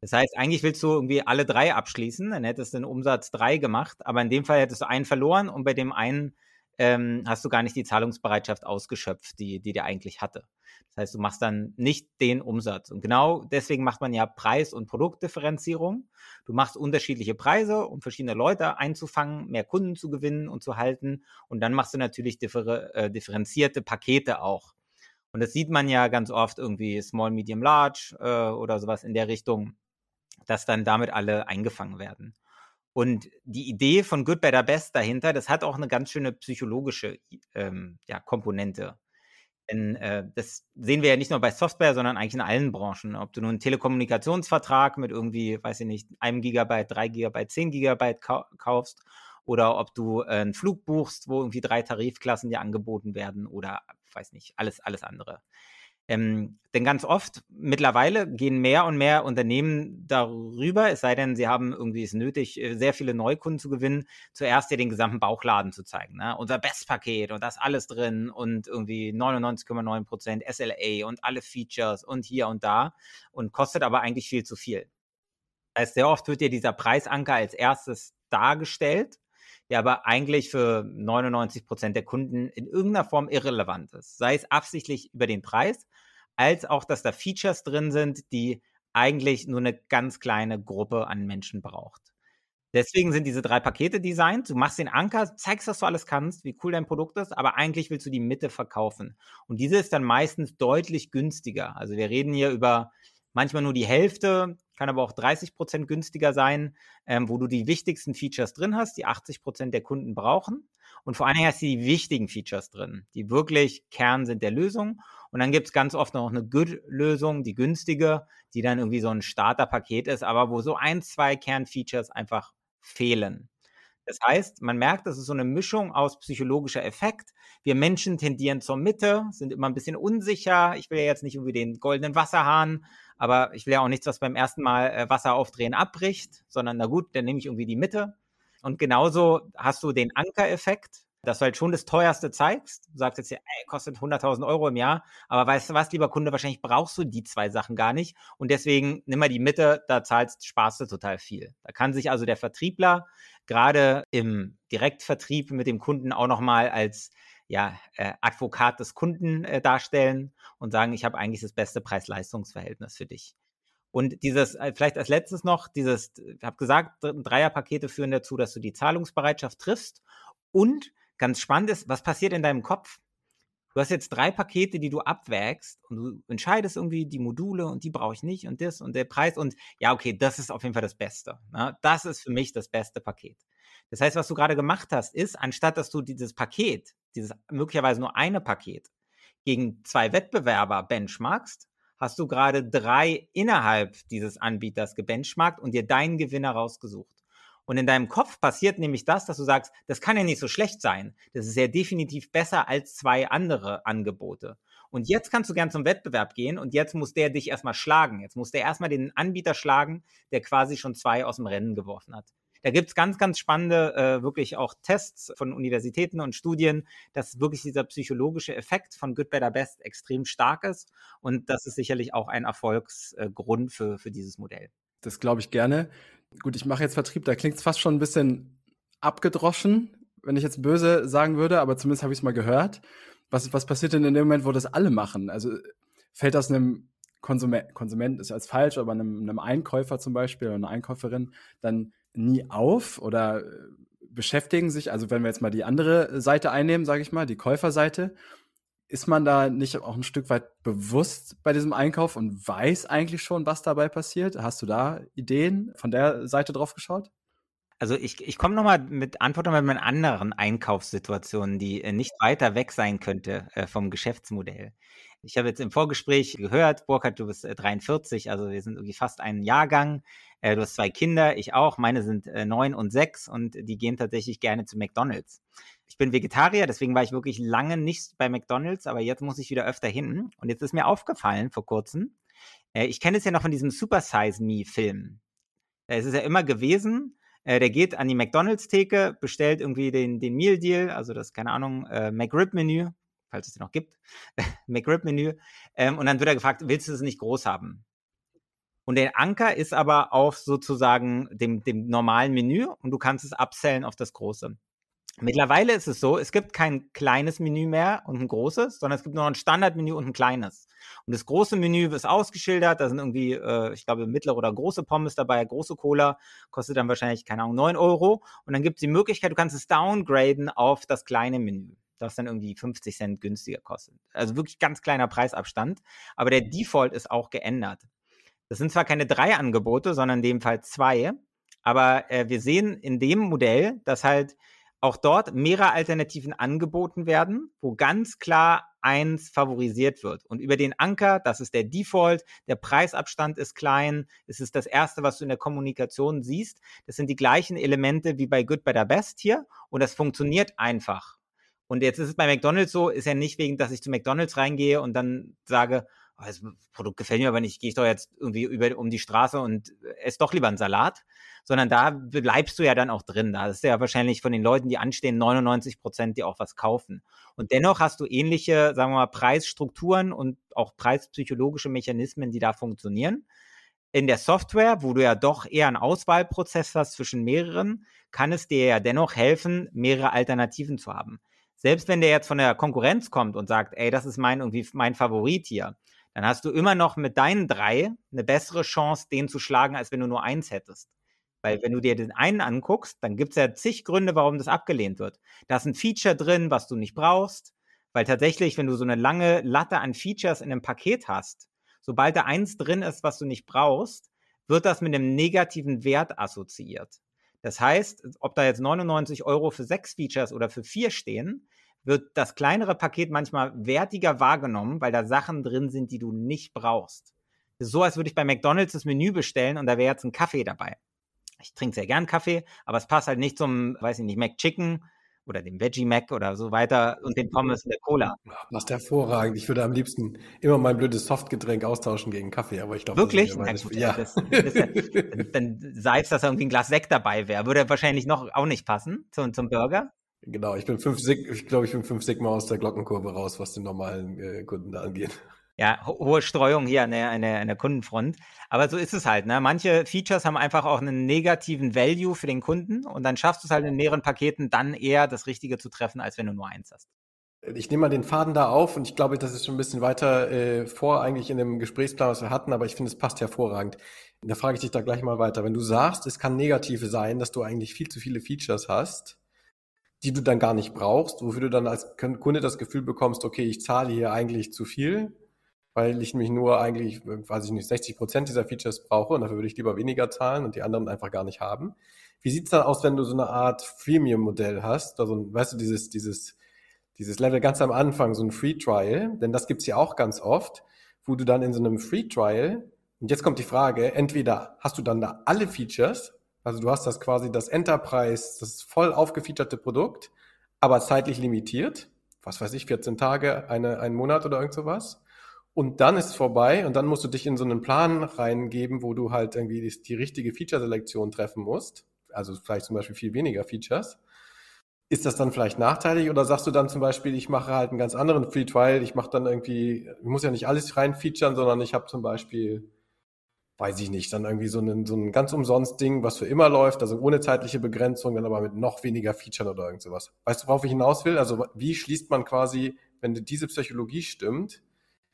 Das heißt, eigentlich willst du irgendwie alle drei abschließen, dann hättest du den Umsatz drei gemacht, aber in dem Fall hättest du einen verloren und bei dem einen ähm, hast du gar nicht die Zahlungsbereitschaft ausgeschöpft, die, die der eigentlich hatte. Das heißt, du machst dann nicht den Umsatz. Und genau deswegen macht man ja Preis- und Produktdifferenzierung. Du machst unterschiedliche Preise, um verschiedene Leute einzufangen, mehr Kunden zu gewinnen und zu halten. Und dann machst du natürlich differ äh, differenzierte Pakete auch. Und das sieht man ja ganz oft irgendwie Small, Medium, Large äh, oder sowas in der Richtung dass dann damit alle eingefangen werden. Und die Idee von Good, Better, Best dahinter, das hat auch eine ganz schöne psychologische ähm, ja, Komponente. Denn äh, das sehen wir ja nicht nur bei Software, sondern eigentlich in allen Branchen. Ob du nun einen Telekommunikationsvertrag mit irgendwie, weiß ich nicht, einem Gigabyte, drei Gigabyte, zehn Gigabyte kau kaufst oder ob du äh, einen Flug buchst, wo irgendwie drei Tarifklassen dir angeboten werden oder weiß nicht, alles, alles andere. Ähm, denn ganz oft mittlerweile gehen mehr und mehr Unternehmen darüber, es sei denn, sie haben irgendwie es nötig, äh, sehr viele Neukunden zu gewinnen, zuerst dir den gesamten Bauchladen zu zeigen. Ne? Unser Bestpaket und das alles drin und irgendwie 99,9 Prozent SLA und alle Features und hier und da und kostet aber eigentlich viel zu viel. Das sehr oft wird dir dieser Preisanker als erstes dargestellt der aber eigentlich für 99 Prozent der Kunden in irgendeiner Form irrelevant ist. Sei es absichtlich über den Preis, als auch, dass da Features drin sind, die eigentlich nur eine ganz kleine Gruppe an Menschen braucht. Deswegen sind diese drei Pakete designt. Du machst den Anker, zeigst, was du alles kannst, wie cool dein Produkt ist, aber eigentlich willst du die Mitte verkaufen. Und diese ist dann meistens deutlich günstiger. Also wir reden hier über manchmal nur die Hälfte, kann aber auch 30 Prozent günstiger sein, ähm, wo du die wichtigsten Features drin hast, die 80 Prozent der Kunden brauchen. Und vor allen Dingen hast du die wichtigen Features drin, die wirklich Kern sind der Lösung. Und dann gibt es ganz oft noch eine Good-Lösung, die günstige, die dann irgendwie so ein Starterpaket ist, aber wo so ein, zwei Kernfeatures einfach fehlen. Das heißt, man merkt, das ist so eine Mischung aus psychologischer Effekt. Wir Menschen tendieren zur Mitte, sind immer ein bisschen unsicher. Ich will ja jetzt nicht irgendwie den goldenen Wasserhahn, aber ich will ja auch nichts, was beim ersten Mal äh, Wasser aufdrehen abbricht, sondern na gut, dann nehme ich irgendwie die Mitte. Und genauso hast du den Ankereffekt, dass du halt schon das teuerste zeigst. Du sagst jetzt ja, ey, kostet 100.000 Euro im Jahr, aber weißt du was, lieber Kunde, wahrscheinlich brauchst du die zwei Sachen gar nicht und deswegen nimm mal die Mitte, da zahlst, sparst du total viel. Da kann sich also der Vertriebler gerade im Direktvertrieb mit dem Kunden auch nochmal als ja, äh, Advokat des Kunden äh, darstellen und sagen, ich habe eigentlich das beste Preis-Leistungs-Verhältnis für dich. Und dieses, äh, vielleicht als letztes noch, dieses, ich habe gesagt, Dreierpakete führen dazu, dass du die Zahlungsbereitschaft triffst. Und ganz spannend ist, was passiert in deinem Kopf? Du hast jetzt drei Pakete, die du abwägst und du entscheidest irgendwie die Module und die brauche ich nicht und das und der Preis und ja, okay, das ist auf jeden Fall das Beste. Ne? Das ist für mich das beste Paket. Das heißt, was du gerade gemacht hast, ist, anstatt dass du dieses Paket, dieses möglicherweise nur eine Paket, gegen zwei Wettbewerber benchmarkst, hast du gerade drei innerhalb dieses Anbieters gebenchmarkt und dir deinen Gewinner rausgesucht. Und in deinem Kopf passiert nämlich das, dass du sagst, das kann ja nicht so schlecht sein. Das ist ja definitiv besser als zwei andere Angebote. Und jetzt kannst du gern zum Wettbewerb gehen und jetzt muss der dich erstmal schlagen. Jetzt muss der erstmal den Anbieter schlagen, der quasi schon zwei aus dem Rennen geworfen hat. Da gibt es ganz, ganz spannende, äh, wirklich auch Tests von Universitäten und Studien, dass wirklich dieser psychologische Effekt von Good, Better, Best extrem stark ist. Und das ist sicherlich auch ein Erfolgsgrund für, für dieses Modell. Das glaube ich gerne. Gut, ich mache jetzt Vertrieb, da klingt es fast schon ein bisschen abgedroschen, wenn ich jetzt böse sagen würde, aber zumindest habe ich es mal gehört. Was, was passiert denn in dem Moment, wo das alle machen? Also fällt das einem Konsument, Konsument ist als falsch, aber einem, einem Einkäufer zum Beispiel oder einer Einkäuferin dann nie auf oder äh, beschäftigen sich, also wenn wir jetzt mal die andere Seite einnehmen, sage ich mal, die Käuferseite, ist man da nicht auch ein Stück weit bewusst bei diesem Einkauf und weiß eigentlich schon, was dabei passiert? Hast du da Ideen von der Seite drauf geschaut? Also ich, ich komme nochmal mit Antworten mit meinen anderen Einkaufssituationen, die äh, nicht weiter weg sein könnte äh, vom Geschäftsmodell. Ich habe jetzt im Vorgespräch gehört, Burkhard, du bist 43, also wir sind irgendwie fast ein Jahrgang. Du hast zwei Kinder, ich auch. Meine sind neun und sechs und die gehen tatsächlich gerne zu McDonalds ich bin Vegetarier, deswegen war ich wirklich lange nicht bei McDonald's, aber jetzt muss ich wieder öfter hin. Und jetzt ist mir aufgefallen vor kurzem, äh, ich kenne es ja noch von diesem Super Size Me Film. Ist es ja immer gewesen, äh, der geht an die McDonalds-Theke, bestellt irgendwie den, den Meal Deal, also das, keine Ahnung, äh, McRib-Menü, falls es den noch gibt, [laughs] McRib-Menü. Ähm, und dann wird er gefragt, willst du es nicht groß haben? Und der Anker ist aber auf sozusagen dem, dem normalen Menü und du kannst es upsellen auf das große. Mittlerweile ist es so, es gibt kein kleines Menü mehr und ein großes, sondern es gibt nur ein Standardmenü und ein kleines. Und das große Menü ist ausgeschildert, da sind irgendwie, äh, ich glaube, mittlere oder große Pommes dabei, große Cola, kostet dann wahrscheinlich, keine Ahnung, 9 Euro. Und dann gibt es die Möglichkeit, du kannst es downgraden auf das kleine Menü, das dann irgendwie 50 Cent günstiger kostet. Also wirklich ganz kleiner Preisabstand. Aber der Default ist auch geändert. Das sind zwar keine drei Angebote, sondern in dem Fall zwei. Aber äh, wir sehen in dem Modell, dass halt auch dort mehrere Alternativen angeboten werden, wo ganz klar eins favorisiert wird. Und über den Anker, das ist der Default, der Preisabstand ist klein, es ist das Erste, was du in der Kommunikation siehst. Das sind die gleichen Elemente wie bei Good, Better, Best hier und das funktioniert einfach. Und jetzt ist es bei McDonald's so, ist ja nicht wegen, dass ich zu McDonald's reingehe und dann sage, das Produkt gefällt mir aber nicht, gehe ich doch jetzt irgendwie über, um die Straße und esse doch lieber einen Salat, sondern da bleibst du ja dann auch drin. Da ist ja wahrscheinlich von den Leuten, die anstehen, 99 Prozent, die auch was kaufen. Und dennoch hast du ähnliche, sagen wir mal, Preisstrukturen und auch preispsychologische Mechanismen, die da funktionieren. In der Software, wo du ja doch eher einen Auswahlprozess hast zwischen mehreren, kann es dir ja dennoch helfen, mehrere Alternativen zu haben. Selbst wenn der jetzt von der Konkurrenz kommt und sagt, ey, das ist mein irgendwie mein Favorit hier, dann hast du immer noch mit deinen drei eine bessere Chance, den zu schlagen, als wenn du nur eins hättest. Weil wenn du dir den einen anguckst, dann gibt es ja zig Gründe, warum das abgelehnt wird. Da ist ein Feature drin, was du nicht brauchst. Weil tatsächlich, wenn du so eine lange Latte an Features in einem Paket hast, sobald da eins drin ist, was du nicht brauchst, wird das mit einem negativen Wert assoziiert. Das heißt, ob da jetzt 99 Euro für sechs Features oder für vier stehen, wird das kleinere Paket manchmal wertiger wahrgenommen, weil da Sachen drin sind, die du nicht brauchst. So, als würde ich bei McDonald's das Menü bestellen und da wäre jetzt ein Kaffee dabei. Ich trinke sehr gern Kaffee, aber es passt halt nicht zum, weiß ich nicht, McChicken oder dem Veggie Mac oder so weiter und den Pommes und der Cola. Was hervorragend. Ich würde am liebsten immer mein blödes Softgetränk austauschen gegen Kaffee, aber ich glaube, wirklich? Das gut, ja. Das, das ja, dann sei es, dass irgendwie ein Glas Sekt dabei wäre, würde wahrscheinlich noch auch nicht passen zum, zum Burger. Genau, ich bin fünf Sig ich glaube, ich bin fünf Sigma aus der Glockenkurve raus, was den normalen äh, Kunden da angeht. Ja, ho hohe Streuung hier an der, an, der, an der Kundenfront. Aber so ist es halt. Ne? Manche Features haben einfach auch einen negativen Value für den Kunden und dann schaffst du es halt in mehreren Paketen dann eher das Richtige zu treffen, als wenn du nur eins hast. Ich nehme mal den Faden da auf und ich glaube, das ist schon ein bisschen weiter äh, vor eigentlich in dem Gesprächsplan, was wir hatten, aber ich finde, es passt hervorragend. Da frage ich dich da gleich mal weiter. Wenn du sagst, es kann negative sein, dass du eigentlich viel zu viele Features hast, die du dann gar nicht brauchst, wofür du dann als Kunde das Gefühl bekommst, okay, ich zahle hier eigentlich zu viel, weil ich mich nur eigentlich, weiß ich nicht, 60 Prozent dieser Features brauche und dafür würde ich lieber weniger zahlen und die anderen einfach gar nicht haben. Wie sieht's dann aus, wenn du so eine Art Freemium-Modell hast, also weißt du, dieses, dieses, dieses Level ganz am Anfang, so ein Free Trial, denn das gibt's ja auch ganz oft, wo du dann in so einem Free Trial, und jetzt kommt die Frage, entweder hast du dann da alle Features also du hast das quasi das Enterprise, das voll aufgefeaterte Produkt, aber zeitlich limitiert. Was weiß ich, 14 Tage, eine, einen Monat oder irgend sowas. Und dann ist es vorbei und dann musst du dich in so einen Plan reingeben, wo du halt irgendwie die, die richtige Feature-Selektion treffen musst. Also vielleicht zum Beispiel viel weniger Features. Ist das dann vielleicht nachteilig oder sagst du dann zum Beispiel, ich mache halt einen ganz anderen Free Trial, ich mache dann irgendwie, ich muss ja nicht alles rein featuren, sondern ich habe zum Beispiel weiß ich nicht, dann irgendwie so ein, so ein ganz umsonst Ding, was für immer läuft, also ohne zeitliche Begrenzung, dann aber mit noch weniger Features oder irgend sowas. Weißt du, worauf ich hinaus will? Also wie schließt man quasi, wenn diese Psychologie stimmt,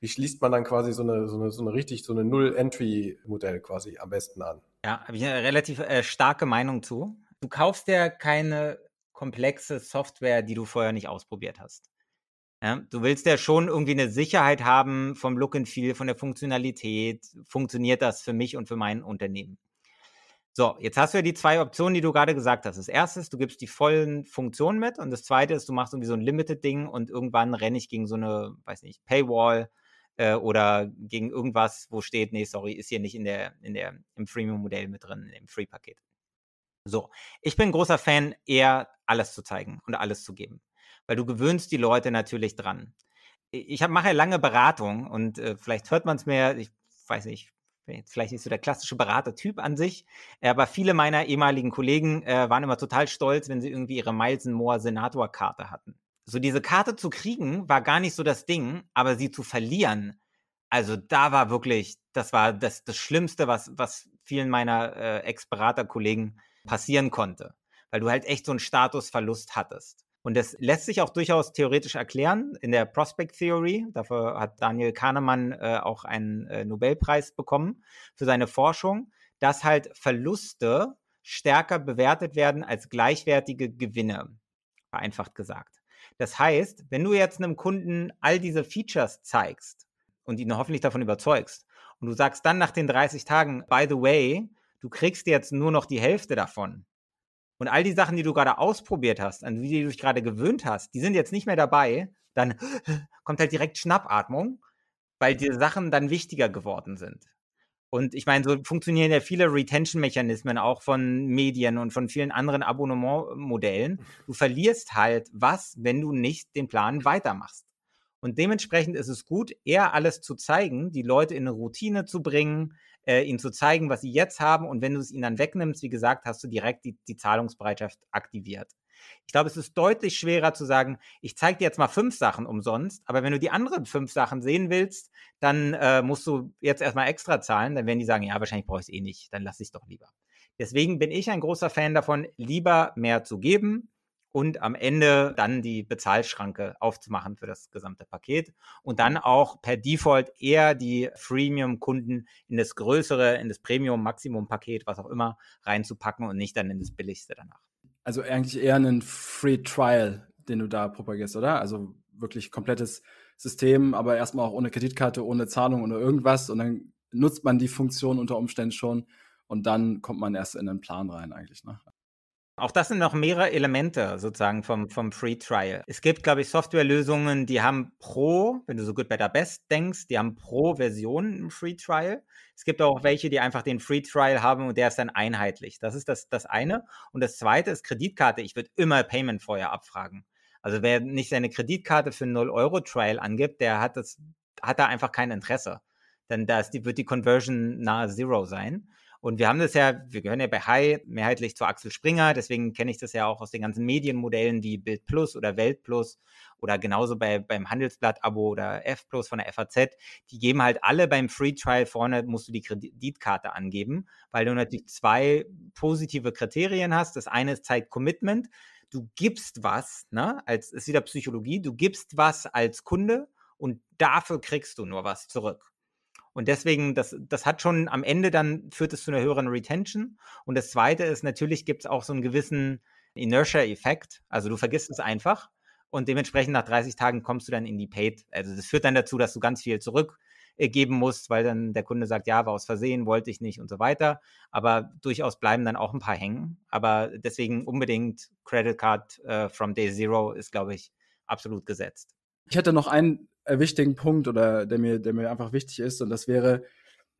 wie schließt man dann quasi so eine, so eine, so eine richtig, so eine Null-Entry-Modell quasi am besten an? Ja, habe ich eine relativ äh, starke Meinung zu. Du kaufst ja keine komplexe Software, die du vorher nicht ausprobiert hast. Ja, du willst ja schon irgendwie eine Sicherheit haben vom Look and Feel, von der Funktionalität. Funktioniert das für mich und für mein Unternehmen? So, jetzt hast du ja die zwei Optionen, die du gerade gesagt hast. Das erste ist, du gibst die vollen Funktionen mit und das zweite ist, du machst irgendwie so ein Limited-Ding und irgendwann renne ich gegen so eine, weiß nicht, Paywall äh, oder gegen irgendwas, wo steht, nee, sorry, ist hier nicht in der, in der, im Freemium-Modell mit drin, im Free-Paket. So, ich bin großer Fan, eher alles zu zeigen und alles zu geben weil du gewöhnst die Leute natürlich dran. Ich hab, mache ja lange Beratung und äh, vielleicht hört man es mir, ich weiß nicht, vielleicht nicht so der klassische Beratertyp an sich, aber viele meiner ehemaligen Kollegen äh, waren immer total stolz, wenn sie irgendwie ihre Moore Senator-Karte hatten. So diese Karte zu kriegen war gar nicht so das Ding, aber sie zu verlieren, also da war wirklich, das war das, das Schlimmste, was, was vielen meiner äh, Ex-Beraterkollegen passieren konnte, weil du halt echt so einen Statusverlust hattest. Und das lässt sich auch durchaus theoretisch erklären in der Prospect Theory. Dafür hat Daniel Kahnemann äh, auch einen äh, Nobelpreis bekommen für seine Forschung, dass halt Verluste stärker bewertet werden als gleichwertige Gewinne, vereinfacht gesagt. Das heißt, wenn du jetzt einem Kunden all diese Features zeigst und ihn hoffentlich davon überzeugst und du sagst dann nach den 30 Tagen, by the way, du kriegst jetzt nur noch die Hälfte davon. Und all die Sachen, die du gerade ausprobiert hast, an die du dich gerade gewöhnt hast, die sind jetzt nicht mehr dabei, dann [gasps] kommt halt direkt Schnappatmung, weil die Sachen dann wichtiger geworden sind. Und ich meine, so funktionieren ja viele Retention-Mechanismen auch von Medien und von vielen anderen Abonnementmodellen. Du [laughs] verlierst halt was, wenn du nicht den Plan weitermachst. Und dementsprechend ist es gut, eher alles zu zeigen, die Leute in eine Routine zu bringen, äh, ihnen zu zeigen, was sie jetzt haben. Und wenn du es ihnen dann wegnimmst, wie gesagt, hast du direkt die, die Zahlungsbereitschaft aktiviert. Ich glaube, es ist deutlich schwerer zu sagen, ich zeige dir jetzt mal fünf Sachen umsonst, aber wenn du die anderen fünf Sachen sehen willst, dann äh, musst du jetzt erstmal extra zahlen. Dann werden die sagen, ja, wahrscheinlich brauche ich es eh nicht, dann lass ich es doch lieber. Deswegen bin ich ein großer Fan davon, lieber mehr zu geben und am Ende dann die Bezahlschranke aufzumachen für das gesamte Paket und dann auch per Default eher die Freemium-Kunden in das größere, in das Premium-Maximum-Paket, was auch immer, reinzupacken und nicht dann in das billigste danach. Also eigentlich eher einen Free Trial, den du da propagierst, oder? Also wirklich komplettes System, aber erstmal auch ohne Kreditkarte, ohne Zahlung, ohne irgendwas. Und dann nutzt man die Funktion unter Umständen schon und dann kommt man erst in den Plan rein eigentlich. Ne? Auch das sind noch mehrere Elemente sozusagen vom, vom Free Trial. Es gibt, glaube ich, Softwarelösungen, die haben pro, wenn du so gut better best denkst, die haben pro Version im Free Trial. Es gibt auch welche, die einfach den Free Trial haben und der ist dann einheitlich. Das ist das, das eine. Und das zweite ist Kreditkarte. Ich würde immer Payment vorher abfragen. Also wer nicht seine Kreditkarte für 0 Euro Trial angibt, der hat das, hat da einfach kein Interesse. Denn da die, wird die Conversion nahe Zero sein. Und wir haben das ja, wir gehören ja bei High mehrheitlich zu Axel Springer, deswegen kenne ich das ja auch aus den ganzen Medienmodellen wie Bild Plus oder Welt Plus oder genauso bei, beim Handelsblatt-Abo oder F Plus von der FAZ. Die geben halt alle beim Free Trial vorne, musst du die Kreditkarte angeben, weil du natürlich zwei positive Kriterien hast. Das eine ist Zeit Commitment. Du gibst was, ne, als ist wieder Psychologie, du gibst was als Kunde und dafür kriegst du nur was zurück. Und deswegen, das, das hat schon am Ende dann führt es zu einer höheren Retention. Und das zweite ist, natürlich gibt es auch so einen gewissen Inertia-Effekt. Also du vergisst es einfach und dementsprechend nach 30 Tagen kommst du dann in die Paid. Also das führt dann dazu, dass du ganz viel zurückgeben musst, weil dann der Kunde sagt, ja, war aus Versehen, wollte ich nicht und so weiter. Aber durchaus bleiben dann auch ein paar hängen. Aber deswegen unbedingt Credit Card äh, from Day Zero ist, glaube ich, absolut gesetzt. Ich hätte noch einen äh, wichtigen Punkt oder der mir, der mir einfach wichtig ist. Und das wäre,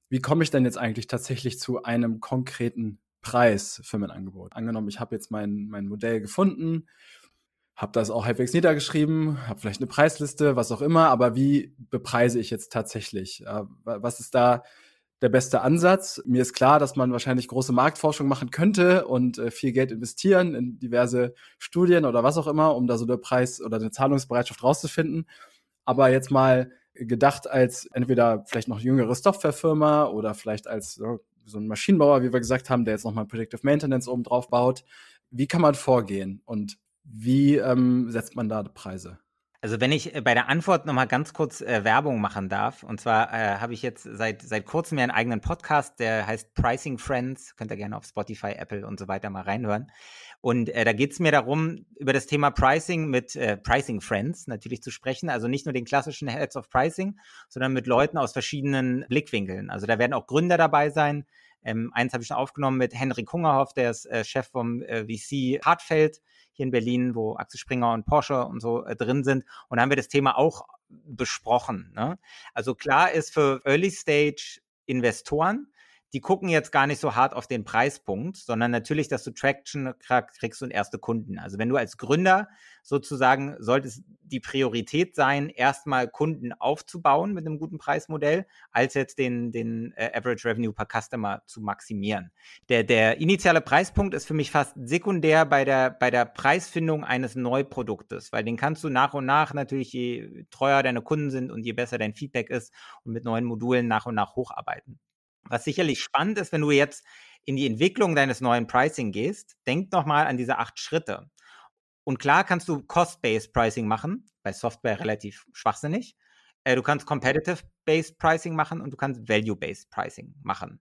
wie komme ich denn jetzt eigentlich tatsächlich zu einem konkreten Preis für mein Angebot? Angenommen, ich habe jetzt mein, mein Modell gefunden, habe das auch halbwegs niedergeschrieben, habe vielleicht eine Preisliste, was auch immer, aber wie bepreise ich jetzt tatsächlich? Äh, was ist da der beste Ansatz? Mir ist klar, dass man wahrscheinlich große Marktforschung machen könnte und äh, viel Geld investieren in diverse Studien oder was auch immer, um da so eine Preis- oder eine Zahlungsbereitschaft rauszufinden aber jetzt mal gedacht als entweder vielleicht noch jüngere Softwarefirma oder vielleicht als so, ein Maschinenbauer, wie wir gesagt haben, der jetzt nochmal Predictive Maintenance oben drauf baut. Wie kann man vorgehen und wie ähm, setzt man da Preise? Also wenn ich äh, bei der Antwort nochmal ganz kurz äh, Werbung machen darf, und zwar äh, habe ich jetzt seit, seit kurzem ja einen eigenen Podcast, der heißt Pricing Friends, könnt ihr gerne auf Spotify, Apple und so weiter mal reinhören. Und äh, da geht es mir darum, über das Thema Pricing mit äh, Pricing Friends natürlich zu sprechen, also nicht nur den klassischen Heads of Pricing, sondern mit Leuten aus verschiedenen Blickwinkeln. Also da werden auch Gründer dabei sein. Ähm, eins habe ich schon aufgenommen mit Henrik Hungerhoff, der ist äh, Chef vom VC Hartfeld hier in Berlin, wo Axel Springer und Porsche und so äh, drin sind. Und da haben wir das Thema auch besprochen. Ne? Also klar ist für Early Stage Investoren die gucken jetzt gar nicht so hart auf den Preispunkt, sondern natürlich, dass du Traction kriegst und erste Kunden. Also wenn du als Gründer sozusagen solltest die Priorität sein, erstmal Kunden aufzubauen mit einem guten Preismodell, als jetzt den, den äh, Average Revenue per Customer zu maximieren. Der, der initiale Preispunkt ist für mich fast sekundär bei der, bei der Preisfindung eines Neuproduktes, weil den kannst du nach und nach natürlich, je treuer deine Kunden sind und je besser dein Feedback ist und mit neuen Modulen nach und nach hocharbeiten. Was sicherlich spannend ist, wenn du jetzt in die Entwicklung deines neuen Pricing gehst, denk noch mal an diese acht Schritte. Und klar kannst du Cost-Based Pricing machen, bei Software relativ schwachsinnig. Äh, du kannst Competitive-Based Pricing machen und du kannst Value-Based Pricing machen.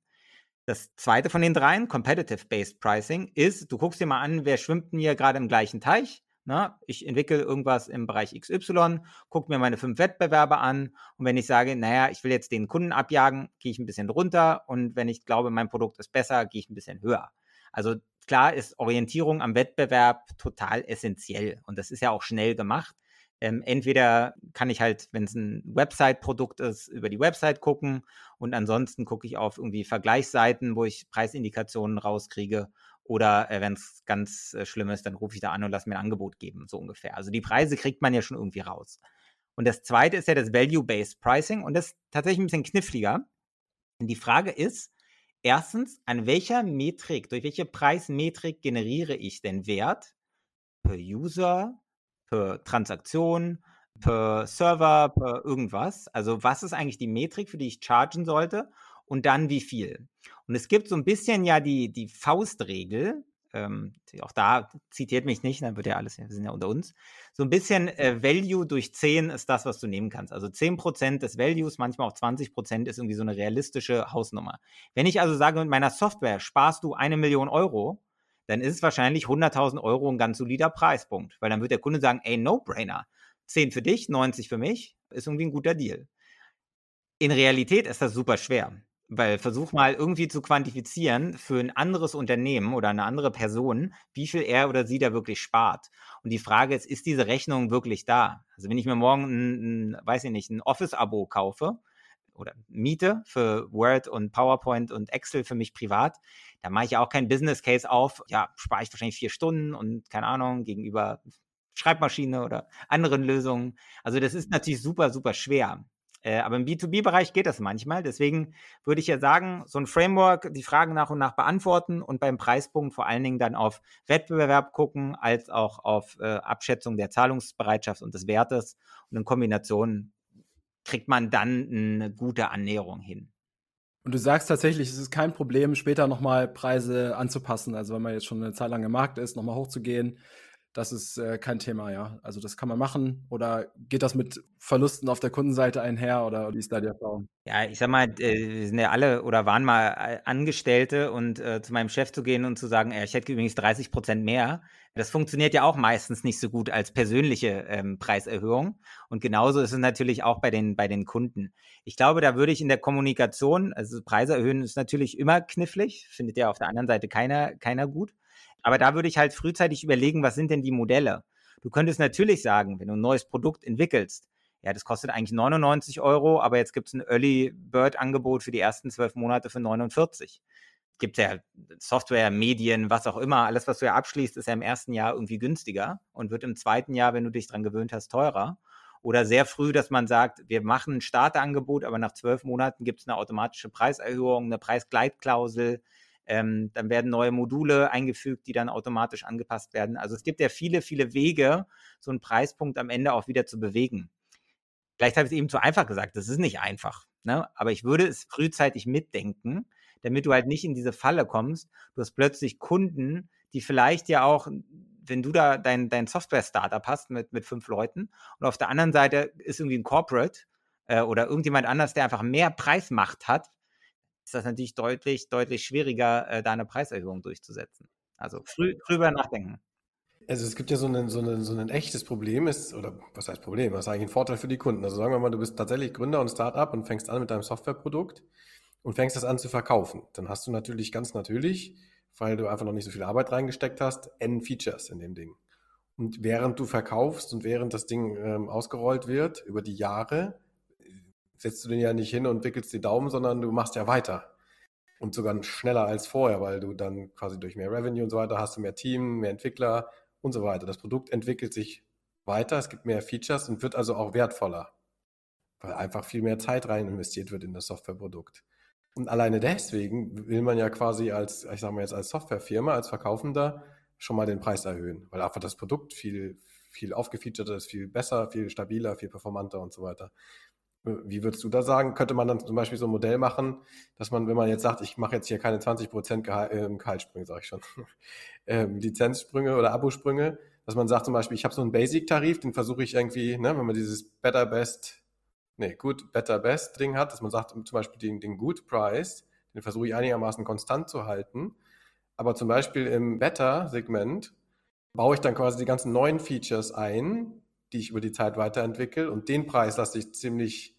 Das zweite von den dreien, Competitive-Based Pricing, ist, du guckst dir mal an, wer schwimmt denn hier gerade im gleichen Teich, Na, ich entwickle irgendwas im Bereich XY, gucke mir meine fünf Wettbewerber an. Und wenn ich sage, naja, ich will jetzt den Kunden abjagen, gehe ich ein bisschen runter. Und wenn ich glaube, mein Produkt ist besser, gehe ich ein bisschen höher. Also klar ist Orientierung am Wettbewerb total essentiell. Und das ist ja auch schnell gemacht. Ähm, entweder kann ich halt, wenn es ein Website-Produkt ist, über die Website gucken. Und ansonsten gucke ich auf irgendwie Vergleichsseiten, wo ich Preisindikationen rauskriege oder äh, wenn es ganz äh, schlimm ist, dann rufe ich da an und lasse mir ein Angebot geben, so ungefähr. Also die Preise kriegt man ja schon irgendwie raus. Und das zweite ist ja das Value-Based Pricing und das ist tatsächlich ein bisschen kniffliger. Und die Frage ist, erstens, an welcher Metrik, durch welche Preismetrik generiere ich denn Wert per User, per Transaktion, per Server, per irgendwas? Also was ist eigentlich die Metrik, für die ich chargen sollte? Und dann wie viel. Und es gibt so ein bisschen ja die, die Faustregel, ähm, auch da zitiert mich nicht, dann wird ja alles, wir sind ja unter uns. So ein bisschen äh, Value durch 10 ist das, was du nehmen kannst. Also 10% des Values, manchmal auch 20% ist irgendwie so eine realistische Hausnummer. Wenn ich also sage, mit meiner Software sparst du eine Million Euro, dann ist es wahrscheinlich 100.000 Euro ein ganz solider Preispunkt, weil dann wird der Kunde sagen, ey, no-brainer. 10 für dich, 90 für mich, ist irgendwie ein guter Deal. In Realität ist das super schwer. Weil versuch mal irgendwie zu quantifizieren für ein anderes Unternehmen oder eine andere Person, wie viel er oder sie da wirklich spart. Und die Frage ist, ist diese Rechnung wirklich da? Also wenn ich mir morgen ein, ein weiß ich nicht, ein Office-Abo kaufe oder miete für Word und PowerPoint und Excel für mich privat, dann mache ich ja auch keinen Business Case auf. Ja, spare ich wahrscheinlich vier Stunden und keine Ahnung, gegenüber Schreibmaschine oder anderen Lösungen. Also das ist natürlich super, super schwer. Äh, aber im B2B-Bereich geht das manchmal. Deswegen würde ich ja sagen, so ein Framework, die Fragen nach und nach beantworten und beim Preispunkt vor allen Dingen dann auf Wettbewerb gucken, als auch auf äh, Abschätzung der Zahlungsbereitschaft und des Wertes. Und in Kombination kriegt man dann eine gute Annäherung hin. Und du sagst tatsächlich, es ist kein Problem, später nochmal Preise anzupassen. Also wenn man jetzt schon eine Zeit lang im Markt ist, nochmal hochzugehen das ist äh, kein Thema, ja. Also das kann man machen. Oder geht das mit Verlusten auf der Kundenseite einher oder wie ist da die Erfahrung? Ja, ich sag mal, äh, wir sind ja alle oder waren mal äh, Angestellte und äh, zu meinem Chef zu gehen und zu sagen, äh, ich hätte übrigens 30 Prozent mehr, das funktioniert ja auch meistens nicht so gut als persönliche ähm, Preiserhöhung. Und genauso ist es natürlich auch bei den, bei den Kunden. Ich glaube, da würde ich in der Kommunikation, also Preise erhöhen ist natürlich immer knifflig, findet ja auf der anderen Seite keiner, keiner gut. Aber da würde ich halt frühzeitig überlegen, was sind denn die Modelle? Du könntest natürlich sagen, wenn du ein neues Produkt entwickelst, ja, das kostet eigentlich 99 Euro, aber jetzt gibt es ein Early Bird Angebot für die ersten zwölf Monate für 49. Gibt ja Software, Medien, was auch immer. Alles, was du ja abschließt, ist ja im ersten Jahr irgendwie günstiger und wird im zweiten Jahr, wenn du dich dran gewöhnt hast, teurer. Oder sehr früh, dass man sagt, wir machen ein Starterangebot, aber nach zwölf Monaten gibt es eine automatische Preiserhöhung, eine Preisgleitklausel, ähm, dann werden neue Module eingefügt, die dann automatisch angepasst werden. Also es gibt ja viele, viele Wege, so einen Preispunkt am Ende auch wieder zu bewegen. Vielleicht habe ich es eben zu einfach gesagt, das ist nicht einfach. Ne? Aber ich würde es frühzeitig mitdenken, damit du halt nicht in diese Falle kommst. Du hast plötzlich Kunden, die vielleicht ja auch, wenn du da dein, dein Software-Startup hast mit, mit fünf Leuten und auf der anderen Seite ist irgendwie ein Corporate äh, oder irgendjemand anders, der einfach mehr Preismacht hat, ist das natürlich deutlich, deutlich schwieriger, äh, da eine Preiserhöhung durchzusetzen. Also früh drüber nachdenken. Also es gibt ja so ein, so, ein, so ein echtes Problem, ist, oder was heißt Problem, was ist eigentlich ein Vorteil für die Kunden? Also sagen wir mal, du bist tatsächlich Gründer und Startup und fängst an mit deinem Softwareprodukt und fängst das an zu verkaufen. Dann hast du natürlich ganz natürlich, weil du einfach noch nicht so viel Arbeit reingesteckt hast, N Features in dem Ding. Und während du verkaufst und während das Ding ähm, ausgerollt wird über die Jahre, setzt du den ja nicht hin und wickelst die Daumen, sondern du machst ja weiter. Und sogar schneller als vorher, weil du dann quasi durch mehr Revenue und so weiter hast du mehr Team, mehr Entwickler und so weiter. Das Produkt entwickelt sich weiter, es gibt mehr Features und wird also auch wertvoller, weil einfach viel mehr Zeit rein investiert wird in das Softwareprodukt. Und alleine deswegen will man ja quasi als, ich sage mal jetzt als Softwarefirma, als Verkaufender schon mal den Preis erhöhen, weil einfach das Produkt viel, viel aufgefeaturter ist, viel besser, viel stabiler, viel performanter und so weiter. Wie würdest du da sagen? Könnte man dann zum Beispiel so ein Modell machen, dass man, wenn man jetzt sagt, ich mache jetzt hier keine 20% Geha äh, Gehaltssprünge, sage ich schon, [laughs] ähm, Lizenzsprünge oder Abosprünge, dass man sagt zum Beispiel, ich habe so einen Basic-Tarif, den versuche ich irgendwie, ne, wenn man dieses Better Best, nee, Good, Better Best Ding hat, dass man sagt zum Beispiel den, den Good Price, den versuche ich einigermaßen konstant zu halten. Aber zum Beispiel im Better-Segment baue ich dann quasi die ganzen neuen Features ein, die ich über die Zeit weiterentwickle und den Preis lasse ich ziemlich,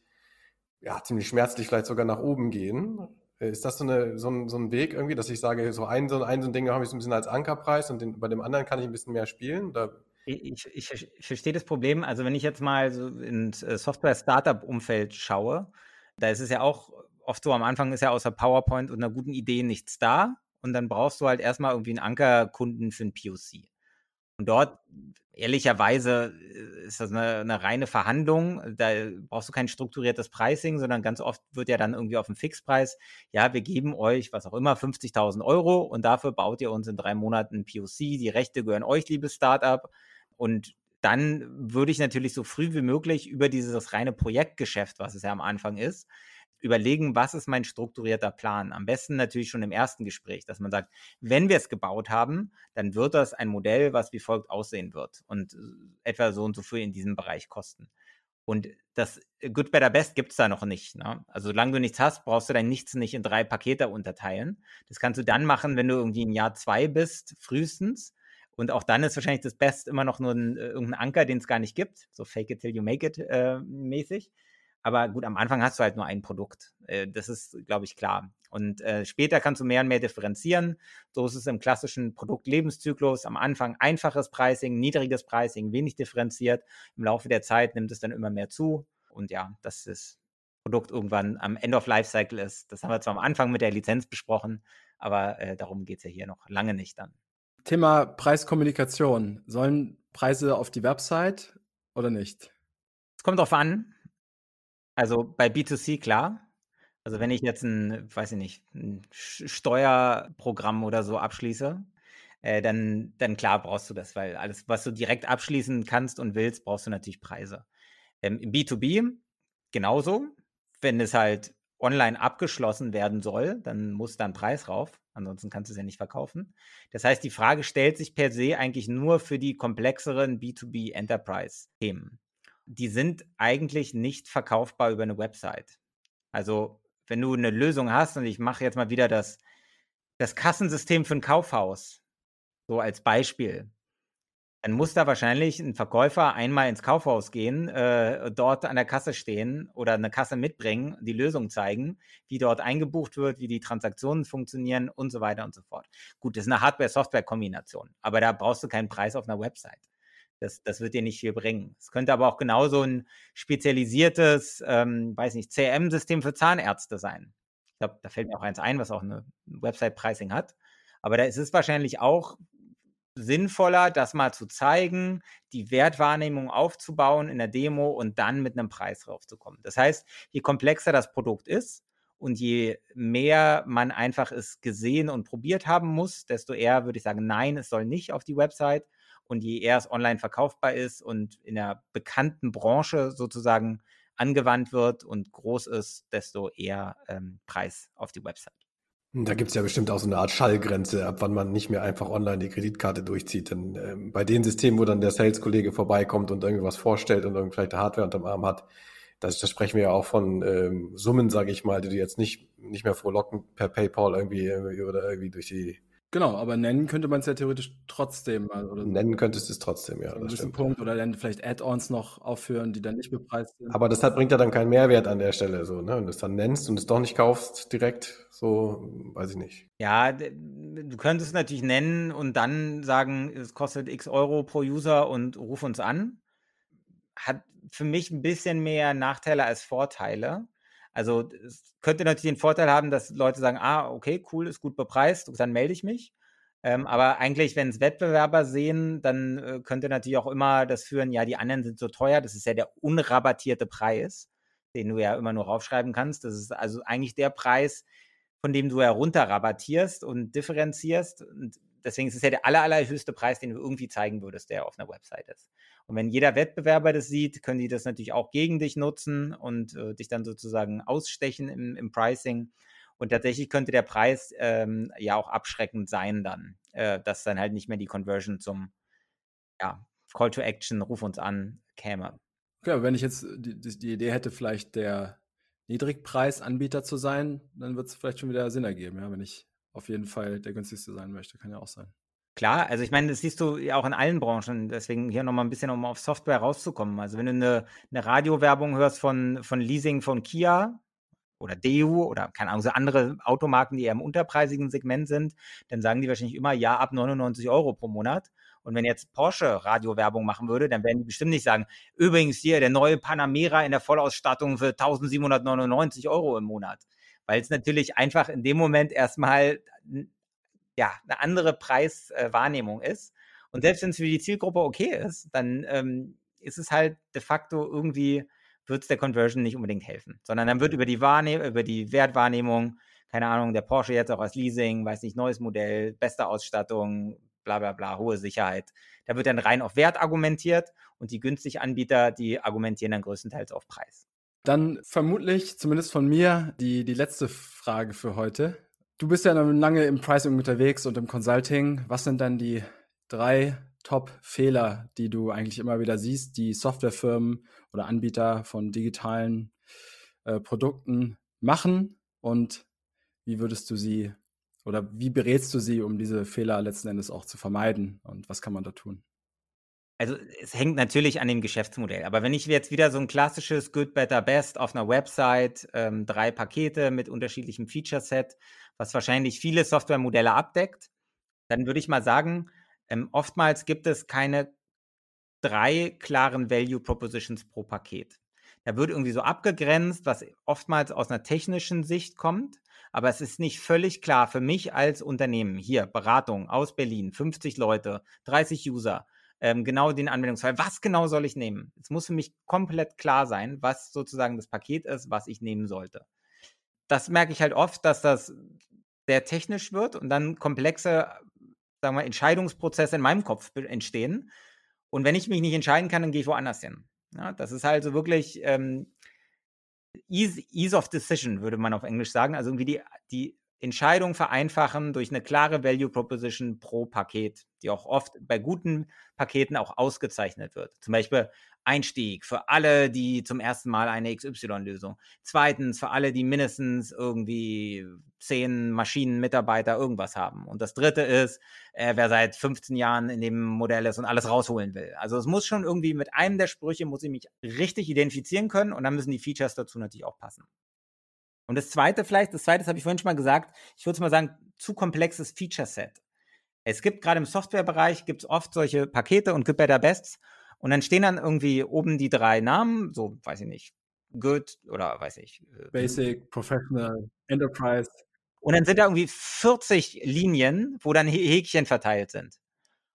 ja, ziemlich schmerzlich vielleicht sogar nach oben gehen. Äh, ist das so, eine, so, ein, so ein Weg irgendwie, dass ich sage, so ein, so ein, so ein Ding habe ich so ein bisschen als Ankerpreis und den, bei dem anderen kann ich ein bisschen mehr spielen? Oder? Ich, ich, ich verstehe das Problem. Also wenn ich jetzt mal so ins äh, Software-Startup-Umfeld schaue, da ist es ja auch oft so, am Anfang ist ja außer PowerPoint und einer guten Idee nichts da. Und dann brauchst du halt erstmal irgendwie einen Ankerkunden für ein POC. Und dort, ehrlicherweise, äh, ist das eine, eine, reine Verhandlung. Da brauchst du kein strukturiertes Pricing, sondern ganz oft wird ja dann irgendwie auf dem Fixpreis, ja, wir geben euch, was auch immer, 50.000 Euro und dafür baut ihr uns in drei Monaten POC. Die Rechte gehören euch, liebes Startup. Und dann würde ich natürlich so früh wie möglich über dieses reine Projektgeschäft, was es ja am Anfang ist, überlegen, was ist mein strukturierter Plan. Am besten natürlich schon im ersten Gespräch, dass man sagt, wenn wir es gebaut haben, dann wird das ein Modell, was wie folgt aussehen wird und äh, etwa so und so viel in diesem Bereich kosten. Und das Good, Better, Best gibt es da noch nicht. Ne? Also solange du nichts hast, brauchst du dein Nichts nicht in drei Pakete unterteilen. Das kannst du dann machen, wenn du irgendwie im Jahr zwei bist, frühestens. Und auch dann ist wahrscheinlich das Best immer noch nur ein, äh, irgendein Anker, den es gar nicht gibt. So fake it till you make it äh, mäßig. Aber gut, am Anfang hast du halt nur ein Produkt. Äh, das ist, glaube ich, klar. Und äh, später kannst du mehr und mehr differenzieren. So ist es im klassischen Produktlebenszyklus. Am Anfang einfaches Pricing, niedriges Pricing, wenig differenziert. Im Laufe der Zeit nimmt es dann immer mehr zu. Und ja, dass das Produkt irgendwann am End of Life Cycle ist. Das haben wir zwar am Anfang mit der Lizenz besprochen, aber äh, darum geht es ja hier noch lange nicht dann. Thema Preiskommunikation. Sollen Preise auf die Website oder nicht? Es kommt darauf an. Also bei B2C klar. Also wenn ich jetzt ein, weiß ich nicht, ein Steuerprogramm oder so abschließe, äh, dann, dann klar brauchst du das, weil alles, was du direkt abschließen kannst und willst, brauchst du natürlich Preise. Ähm, Im B2B genauso. Wenn es halt online abgeschlossen werden soll, dann muss da ein Preis rauf. Ansonsten kannst du es ja nicht verkaufen. Das heißt, die Frage stellt sich per se eigentlich nur für die komplexeren B2B Enterprise Themen die sind eigentlich nicht verkaufbar über eine Website. Also, wenn du eine Lösung hast, und ich mache jetzt mal wieder das, das Kassensystem für ein Kaufhaus, so als Beispiel, dann muss da wahrscheinlich ein Verkäufer einmal ins Kaufhaus gehen, äh, dort an der Kasse stehen oder eine Kasse mitbringen, die Lösung zeigen, wie dort eingebucht wird, wie die Transaktionen funktionieren und so weiter und so fort. Gut, das ist eine Hardware-Software-Kombination, aber da brauchst du keinen Preis auf einer Website. Das, das wird dir nicht viel bringen. Es könnte aber auch genauso ein spezialisiertes, ähm, weiß nicht, CRM-System für Zahnärzte sein. Ich glaube, da fällt mir auch eins ein, was auch eine Website-Pricing hat. Aber da ist es wahrscheinlich auch sinnvoller, das mal zu zeigen, die Wertwahrnehmung aufzubauen in der Demo und dann mit einem Preis raufzukommen. Das heißt, je komplexer das Produkt ist und je mehr man einfach es gesehen und probiert haben muss, desto eher würde ich sagen, nein, es soll nicht auf die Website, und je eher es online verkaufbar ist und in der bekannten Branche sozusagen angewandt wird und groß ist, desto eher ähm, Preis auf die Website. Da gibt es ja bestimmt auch so eine Art Schallgrenze, ab wann man nicht mehr einfach online die Kreditkarte durchzieht. Denn ähm, bei den Systemen, wo dann der Sales-Kollege vorbeikommt und irgendwas vorstellt und irgendwie vielleicht eine Hardware unterm Arm hat, das sprechen wir ja auch von ähm, Summen, sage ich mal, die du jetzt nicht, nicht mehr frohlocken per PayPal irgendwie, irgendwie oder irgendwie durch die Genau, aber nennen könnte man es ja theoretisch trotzdem. Oder nennen könntest du es trotzdem, ja. Das stimmt. Punkt oder dann vielleicht Add-ons noch aufführen, die dann nicht bepreist sind. Aber das hat, bringt ja dann keinen Mehrwert an der Stelle, so, ne? Wenn du es dann nennst und es doch nicht kaufst direkt, so, weiß ich nicht. Ja, du könntest es natürlich nennen und dann sagen, es kostet x Euro pro User und ruf uns an. Hat für mich ein bisschen mehr Nachteile als Vorteile. Also es könnte natürlich den Vorteil haben, dass Leute sagen, ah, okay, cool, ist gut bepreist, dann melde ich mich. Ähm, aber eigentlich, wenn es Wettbewerber sehen, dann äh, könnte natürlich auch immer das führen, ja, die anderen sind so teuer, das ist ja der unrabattierte Preis, den du ja immer nur raufschreiben kannst. Das ist also eigentlich der Preis, von dem du herunterrabattierst und differenzierst. Und deswegen ist es ja der aller, allerhöchste Preis, den du irgendwie zeigen würdest, der auf einer Website ist. Und wenn jeder Wettbewerber das sieht, können die das natürlich auch gegen dich nutzen und äh, dich dann sozusagen ausstechen im, im, Pricing. Und tatsächlich könnte der Preis ähm, ja auch abschreckend sein dann, äh, dass dann halt nicht mehr die Conversion zum ja, Call to Action, ruf uns an, käme. Okay, wenn ich jetzt die, die Idee hätte, vielleicht der Niedrigpreisanbieter zu sein, dann wird es vielleicht schon wieder Sinn ergeben, ja, wenn ich auf jeden Fall der günstigste sein möchte, kann ja auch sein. Klar, also ich meine, das siehst du ja auch in allen Branchen. Deswegen hier nochmal ein bisschen, um auf Software rauszukommen. Also wenn du eine, eine Radiowerbung hörst von, von Leasing von Kia oder DEU oder keine Ahnung, so andere Automarken, die eher im unterpreisigen Segment sind, dann sagen die wahrscheinlich immer ja ab 99 Euro pro Monat. Und wenn jetzt Porsche Radiowerbung machen würde, dann werden die bestimmt nicht sagen, übrigens hier der neue Panamera in der Vollausstattung für 1799 Euro im Monat. Weil es natürlich einfach in dem Moment erstmal ja, eine andere Preiswahrnehmung ist. Und selbst wenn es für die Zielgruppe okay ist, dann ähm, ist es halt de facto irgendwie, wird es der Conversion nicht unbedingt helfen, sondern dann wird über die Wahrnehmung, über die Wertwahrnehmung, keine Ahnung, der Porsche jetzt auch als Leasing, weiß nicht, neues Modell, beste Ausstattung, bla bla bla, hohe Sicherheit. Da wird dann rein auf Wert argumentiert und die günstigen Anbieter, die argumentieren dann größtenteils auf Preis. Dann vermutlich, zumindest von mir, die, die letzte Frage für heute. Du bist ja lange im Pricing unterwegs und im Consulting. Was sind dann die drei Top-Fehler, die du eigentlich immer wieder siehst, die Softwarefirmen oder Anbieter von digitalen äh, Produkten machen? Und wie würdest du sie oder wie berätst du sie, um diese Fehler letzten Endes auch zu vermeiden? Und was kann man da tun? Also es hängt natürlich an dem Geschäftsmodell. Aber wenn ich jetzt wieder so ein klassisches Good, Better, Best auf einer Website, ähm, drei Pakete mit unterschiedlichem Feature-Set, was wahrscheinlich viele Softwaremodelle abdeckt, dann würde ich mal sagen, ähm, oftmals gibt es keine drei klaren Value Propositions pro Paket. Da wird irgendwie so abgegrenzt, was oftmals aus einer technischen Sicht kommt, aber es ist nicht völlig klar für mich als Unternehmen, hier Beratung aus Berlin, 50 Leute, 30 User, ähm, genau den Anwendungsfall. Was genau soll ich nehmen? Es muss für mich komplett klar sein, was sozusagen das Paket ist, was ich nehmen sollte. Das merke ich halt oft, dass das sehr technisch wird und dann komplexe, sagen wir, Entscheidungsprozesse in meinem Kopf entstehen. Und wenn ich mich nicht entscheiden kann, dann gehe ich woanders hin. Ja, das ist also wirklich ähm, ease, ease of decision, würde man auf Englisch sagen. Also irgendwie die, die Entscheidung vereinfachen durch eine klare Value Proposition pro Paket, die auch oft bei guten Paketen auch ausgezeichnet wird. Zum Beispiel Einstieg für alle, die zum ersten Mal eine XY-Lösung. Zweitens für alle, die mindestens irgendwie zehn Maschinenmitarbeiter irgendwas haben. Und das dritte ist, äh, wer seit 15 Jahren in dem Modell ist und alles rausholen will. Also es muss schon irgendwie mit einem der Sprüche muss ich mich richtig identifizieren können und dann müssen die Features dazu natürlich auch passen. Und das zweite vielleicht, das zweite, das habe ich vorhin schon mal gesagt, ich würde mal sagen, zu komplexes Feature-Set. Es gibt gerade im Softwarebereich, gibt es oft solche Pakete und Good Better Bests und dann stehen dann irgendwie oben die drei Namen, so, weiß ich nicht, Good oder weiß ich. Äh, Basic, Professional, Enterprise. Und dann sind da irgendwie 40 Linien, wo dann Häkchen verteilt sind.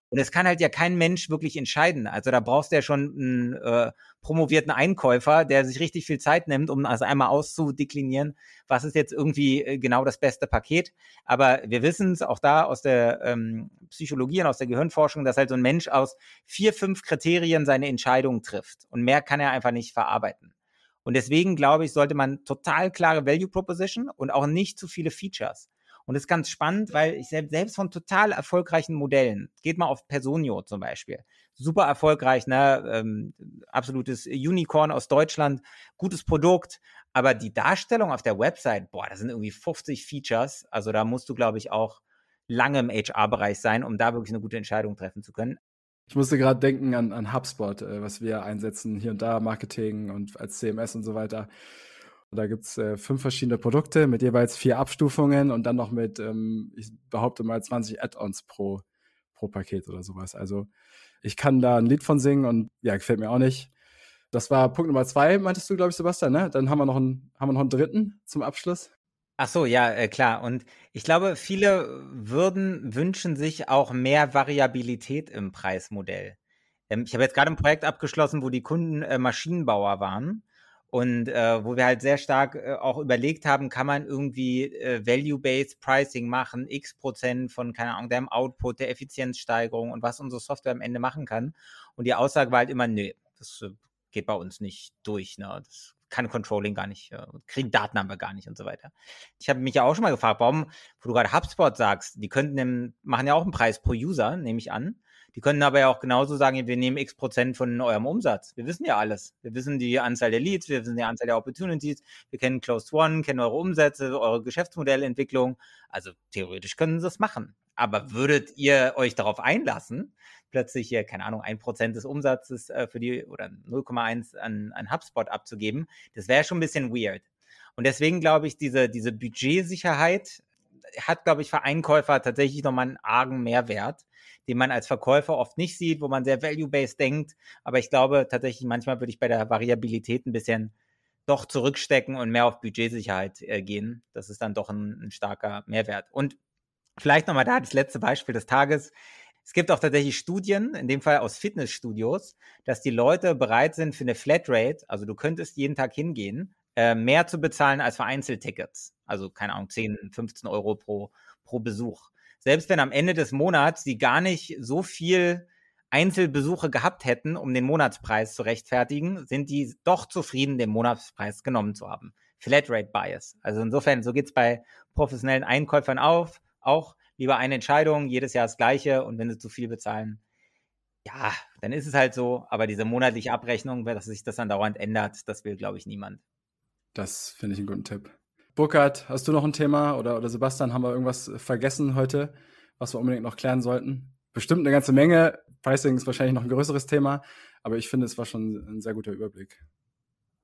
Und es kann halt ja kein Mensch wirklich entscheiden. Also da brauchst du ja schon einen äh, promovierten Einkäufer, der sich richtig viel Zeit nimmt, um also einmal auszudeklinieren, was ist jetzt irgendwie äh, genau das beste Paket. Aber wir wissen es auch da aus der ähm, Psychologie und aus der Gehirnforschung, dass halt so ein Mensch aus vier, fünf Kriterien seine Entscheidung trifft. Und mehr kann er einfach nicht verarbeiten. Und deswegen glaube ich, sollte man total klare Value Proposition und auch nicht zu viele Features. Und das ist ganz spannend, weil ich selbst von total erfolgreichen Modellen, geht mal auf Personio zum Beispiel, super erfolgreich, ne? Ähm, absolutes Unicorn aus Deutschland, gutes Produkt, aber die Darstellung auf der Website, boah, da sind irgendwie 50 Features, also da musst du, glaube ich, auch lange im HR-Bereich sein, um da wirklich eine gute Entscheidung treffen zu können. Ich musste gerade denken an, an HubSpot, äh, was wir einsetzen, hier und da, Marketing und als CMS und so weiter. Da gibt es äh, fünf verschiedene Produkte mit jeweils vier Abstufungen und dann noch mit, ähm, ich behaupte mal, 20 Add-ons pro, pro Paket oder sowas. Also ich kann da ein Lied von singen und ja, gefällt mir auch nicht. Das war Punkt Nummer zwei, meintest du, glaube ich, Sebastian, ne? Dann haben wir noch einen, haben wir noch einen dritten zum Abschluss. Ach so, ja, äh, klar. Und ich glaube, viele würden wünschen sich auch mehr Variabilität im Preismodell. Ähm, ich habe jetzt gerade ein Projekt abgeschlossen, wo die Kunden äh, Maschinenbauer waren und äh, wo wir halt sehr stark äh, auch überlegt haben, kann man irgendwie äh, Value-Based Pricing machen, x Prozent von, keine Ahnung, dem Output, der Effizienzsteigerung und was unsere Software am Ende machen kann. Und die Aussage war halt immer, nö, das äh, geht bei uns nicht durch. Ne? Das kann Controlling gar nicht, äh, kriegen Daten haben wir gar nicht und so weiter. Ich habe mich ja auch schon mal gefragt, warum, wo du gerade HubSpot sagst, die könnten, machen ja auch einen Preis pro User, nehme ich an. Die können aber ja auch genauso sagen, wir nehmen x Prozent von eurem Umsatz. Wir wissen ja alles. Wir wissen die Anzahl der Leads, wir wissen die Anzahl der Opportunities, wir kennen Closed One, kennen eure Umsätze, eure Geschäftsmodellentwicklung. Also theoretisch können sie das machen. Aber würdet ihr euch darauf einlassen, plötzlich hier, keine Ahnung, ein Prozent des Umsatzes äh, für die oder 0,1 an, an HubSpot abzugeben, das wäre schon ein bisschen weird. Und deswegen glaube ich, diese, diese Budgetsicherheit hat, glaube ich, für Einkäufer tatsächlich nochmal einen argen Mehrwert, den man als Verkäufer oft nicht sieht, wo man sehr value-based denkt. Aber ich glaube tatsächlich, manchmal würde ich bei der Variabilität ein bisschen doch zurückstecken und mehr auf Budgetsicherheit äh, gehen. Das ist dann doch ein, ein starker Mehrwert. Und vielleicht nochmal da das letzte Beispiel des Tages. Es gibt auch tatsächlich Studien, in dem Fall aus Fitnessstudios, dass die Leute bereit sind für eine Flatrate, also du könntest jeden Tag hingehen, äh, mehr zu bezahlen als für Einzeltickets. Also, keine Ahnung, 10, 15 Euro pro, pro Besuch. Selbst wenn am Ende des Monats sie gar nicht so viel Einzelbesuche gehabt hätten, um den Monatspreis zu rechtfertigen, sind die doch zufrieden, den Monatspreis genommen zu haben. Flatrate Bias. Also insofern, so geht es bei professionellen Einkäufern auf, auch lieber eine Entscheidung, jedes Jahr das gleiche und wenn sie zu viel bezahlen, ja, dann ist es halt so, aber diese monatliche Abrechnung, dass sich das dann dauernd ändert, das will, glaube ich, niemand. Das finde ich einen guten Tipp. Burkhard, hast du noch ein Thema oder, oder Sebastian, haben wir irgendwas vergessen heute, was wir unbedingt noch klären sollten? Bestimmt eine ganze Menge. Pricing ist wahrscheinlich noch ein größeres Thema, aber ich finde, es war schon ein sehr guter Überblick.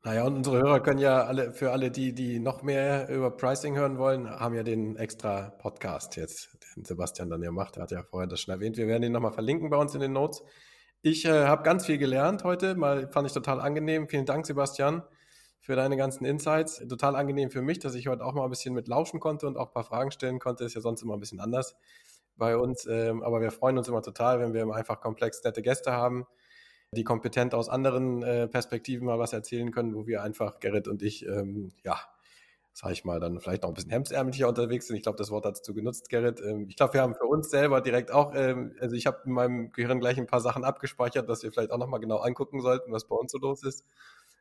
Naja, und unsere Hörer können ja alle, für alle, die, die noch mehr über Pricing hören wollen, haben ja den extra Podcast jetzt, den Sebastian dann ja macht. Er hat ja vorher das schon erwähnt. Wir werden ihn nochmal verlinken bei uns in den Notes. Ich äh, habe ganz viel gelernt heute, mal fand ich total angenehm. Vielen Dank, Sebastian für deine ganzen Insights. Total angenehm für mich, dass ich heute auch mal ein bisschen mit lauschen konnte und auch ein paar Fragen stellen konnte. Ist ja sonst immer ein bisschen anders bei uns. Ähm, aber wir freuen uns immer total, wenn wir einfach komplex nette Gäste haben, die kompetent aus anderen äh, Perspektiven mal was erzählen können, wo wir einfach, Gerrit und ich, ähm, ja, sag ich mal, dann vielleicht noch ein bisschen hemdsärmlicher unterwegs sind. Ich glaube, das Wort hast du genutzt, Gerrit. Ähm, ich glaube, wir haben für uns selber direkt auch, also ich habe in meinem Gehirn gleich ein paar Sachen abgespeichert, dass wir vielleicht auch nochmal genau angucken sollten, was bei uns so los ist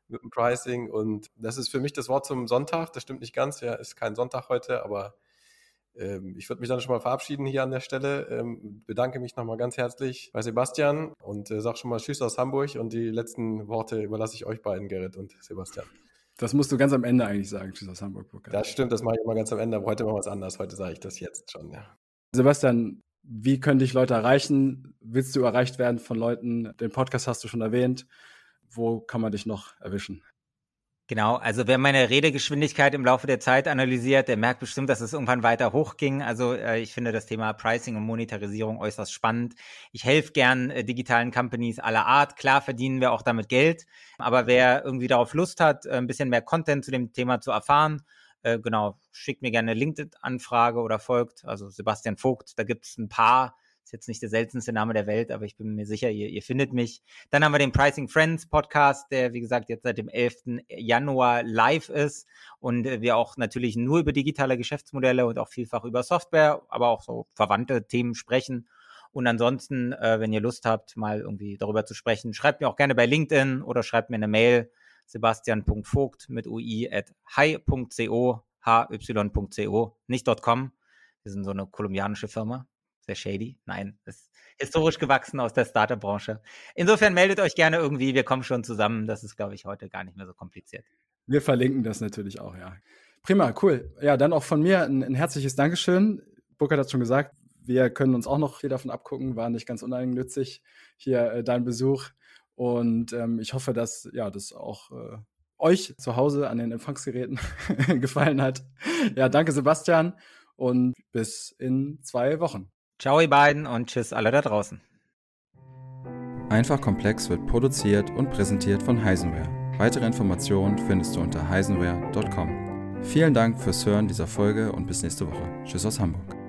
mit dem Pricing. Und das ist für mich das Wort zum Sonntag. Das stimmt nicht ganz. Ja, ist kein Sonntag heute, aber ähm, ich würde mich dann schon mal verabschieden hier an der Stelle. Ähm, bedanke mich nochmal ganz herzlich bei Sebastian und äh, sag schon mal Tschüss aus Hamburg. Und die letzten Worte überlasse ich euch beiden, Gerrit und Sebastian. Das musst du ganz am Ende eigentlich sagen, Tschüss aus Hamburg. Burkhard. Das stimmt, das mache ich immer ganz am Ende, aber heute machen wir es anders. Heute sage ich das jetzt schon, ja. Sebastian, wie können dich Leute erreichen? Willst du erreicht werden von Leuten? Den Podcast hast du schon erwähnt wo kann man dich noch erwischen? Genau, also wer meine Redegeschwindigkeit im Laufe der Zeit analysiert, der merkt bestimmt, dass es irgendwann weiter hochging. Also äh, ich finde das Thema Pricing und Monetarisierung äußerst spannend. Ich helfe gern äh, digitalen Companies aller Art. Klar verdienen wir auch damit Geld, aber wer irgendwie darauf Lust hat, äh, ein bisschen mehr Content zu dem Thema zu erfahren, äh, genau, schickt mir gerne eine LinkedIn-Anfrage oder folgt. Also Sebastian Vogt, da gibt es ein paar ist jetzt nicht der seltenste Name der Welt, aber ich bin mir sicher, ihr, ihr findet mich. Dann haben wir den Pricing Friends Podcast, der, wie gesagt, jetzt seit dem 11. Januar live ist und wir auch natürlich nur über digitale Geschäftsmodelle und auch vielfach über Software, aber auch so verwandte Themen sprechen. Und ansonsten, äh, wenn ihr Lust habt, mal irgendwie darüber zu sprechen, schreibt mir auch gerne bei LinkedIn oder schreibt mir eine Mail sebastian.vogt mit ui at hi.co, hy.co, nicht .com. Wir sind so eine kolumbianische Firma sehr shady. Nein, ist historisch gewachsen aus der Startup-Branche. Insofern meldet euch gerne irgendwie, wir kommen schon zusammen. Das ist, glaube ich, heute gar nicht mehr so kompliziert. Wir verlinken das natürlich auch, ja. Prima, cool. Ja, dann auch von mir ein, ein herzliches Dankeschön. Burkhard hat schon gesagt, wir können uns auch noch viel davon abgucken. War nicht ganz uneigennützig hier äh, dein Besuch. Und ähm, ich hoffe, dass ja, das auch äh, euch zu Hause an den Empfangsgeräten [laughs] gefallen hat. Ja, danke Sebastian und bis in zwei Wochen. Ciao, ihr beiden und tschüss alle da draußen. Einfach Komplex wird produziert und präsentiert von Heisenware. Weitere Informationen findest du unter heisenware.com. Vielen Dank fürs Hören dieser Folge und bis nächste Woche. Tschüss aus Hamburg.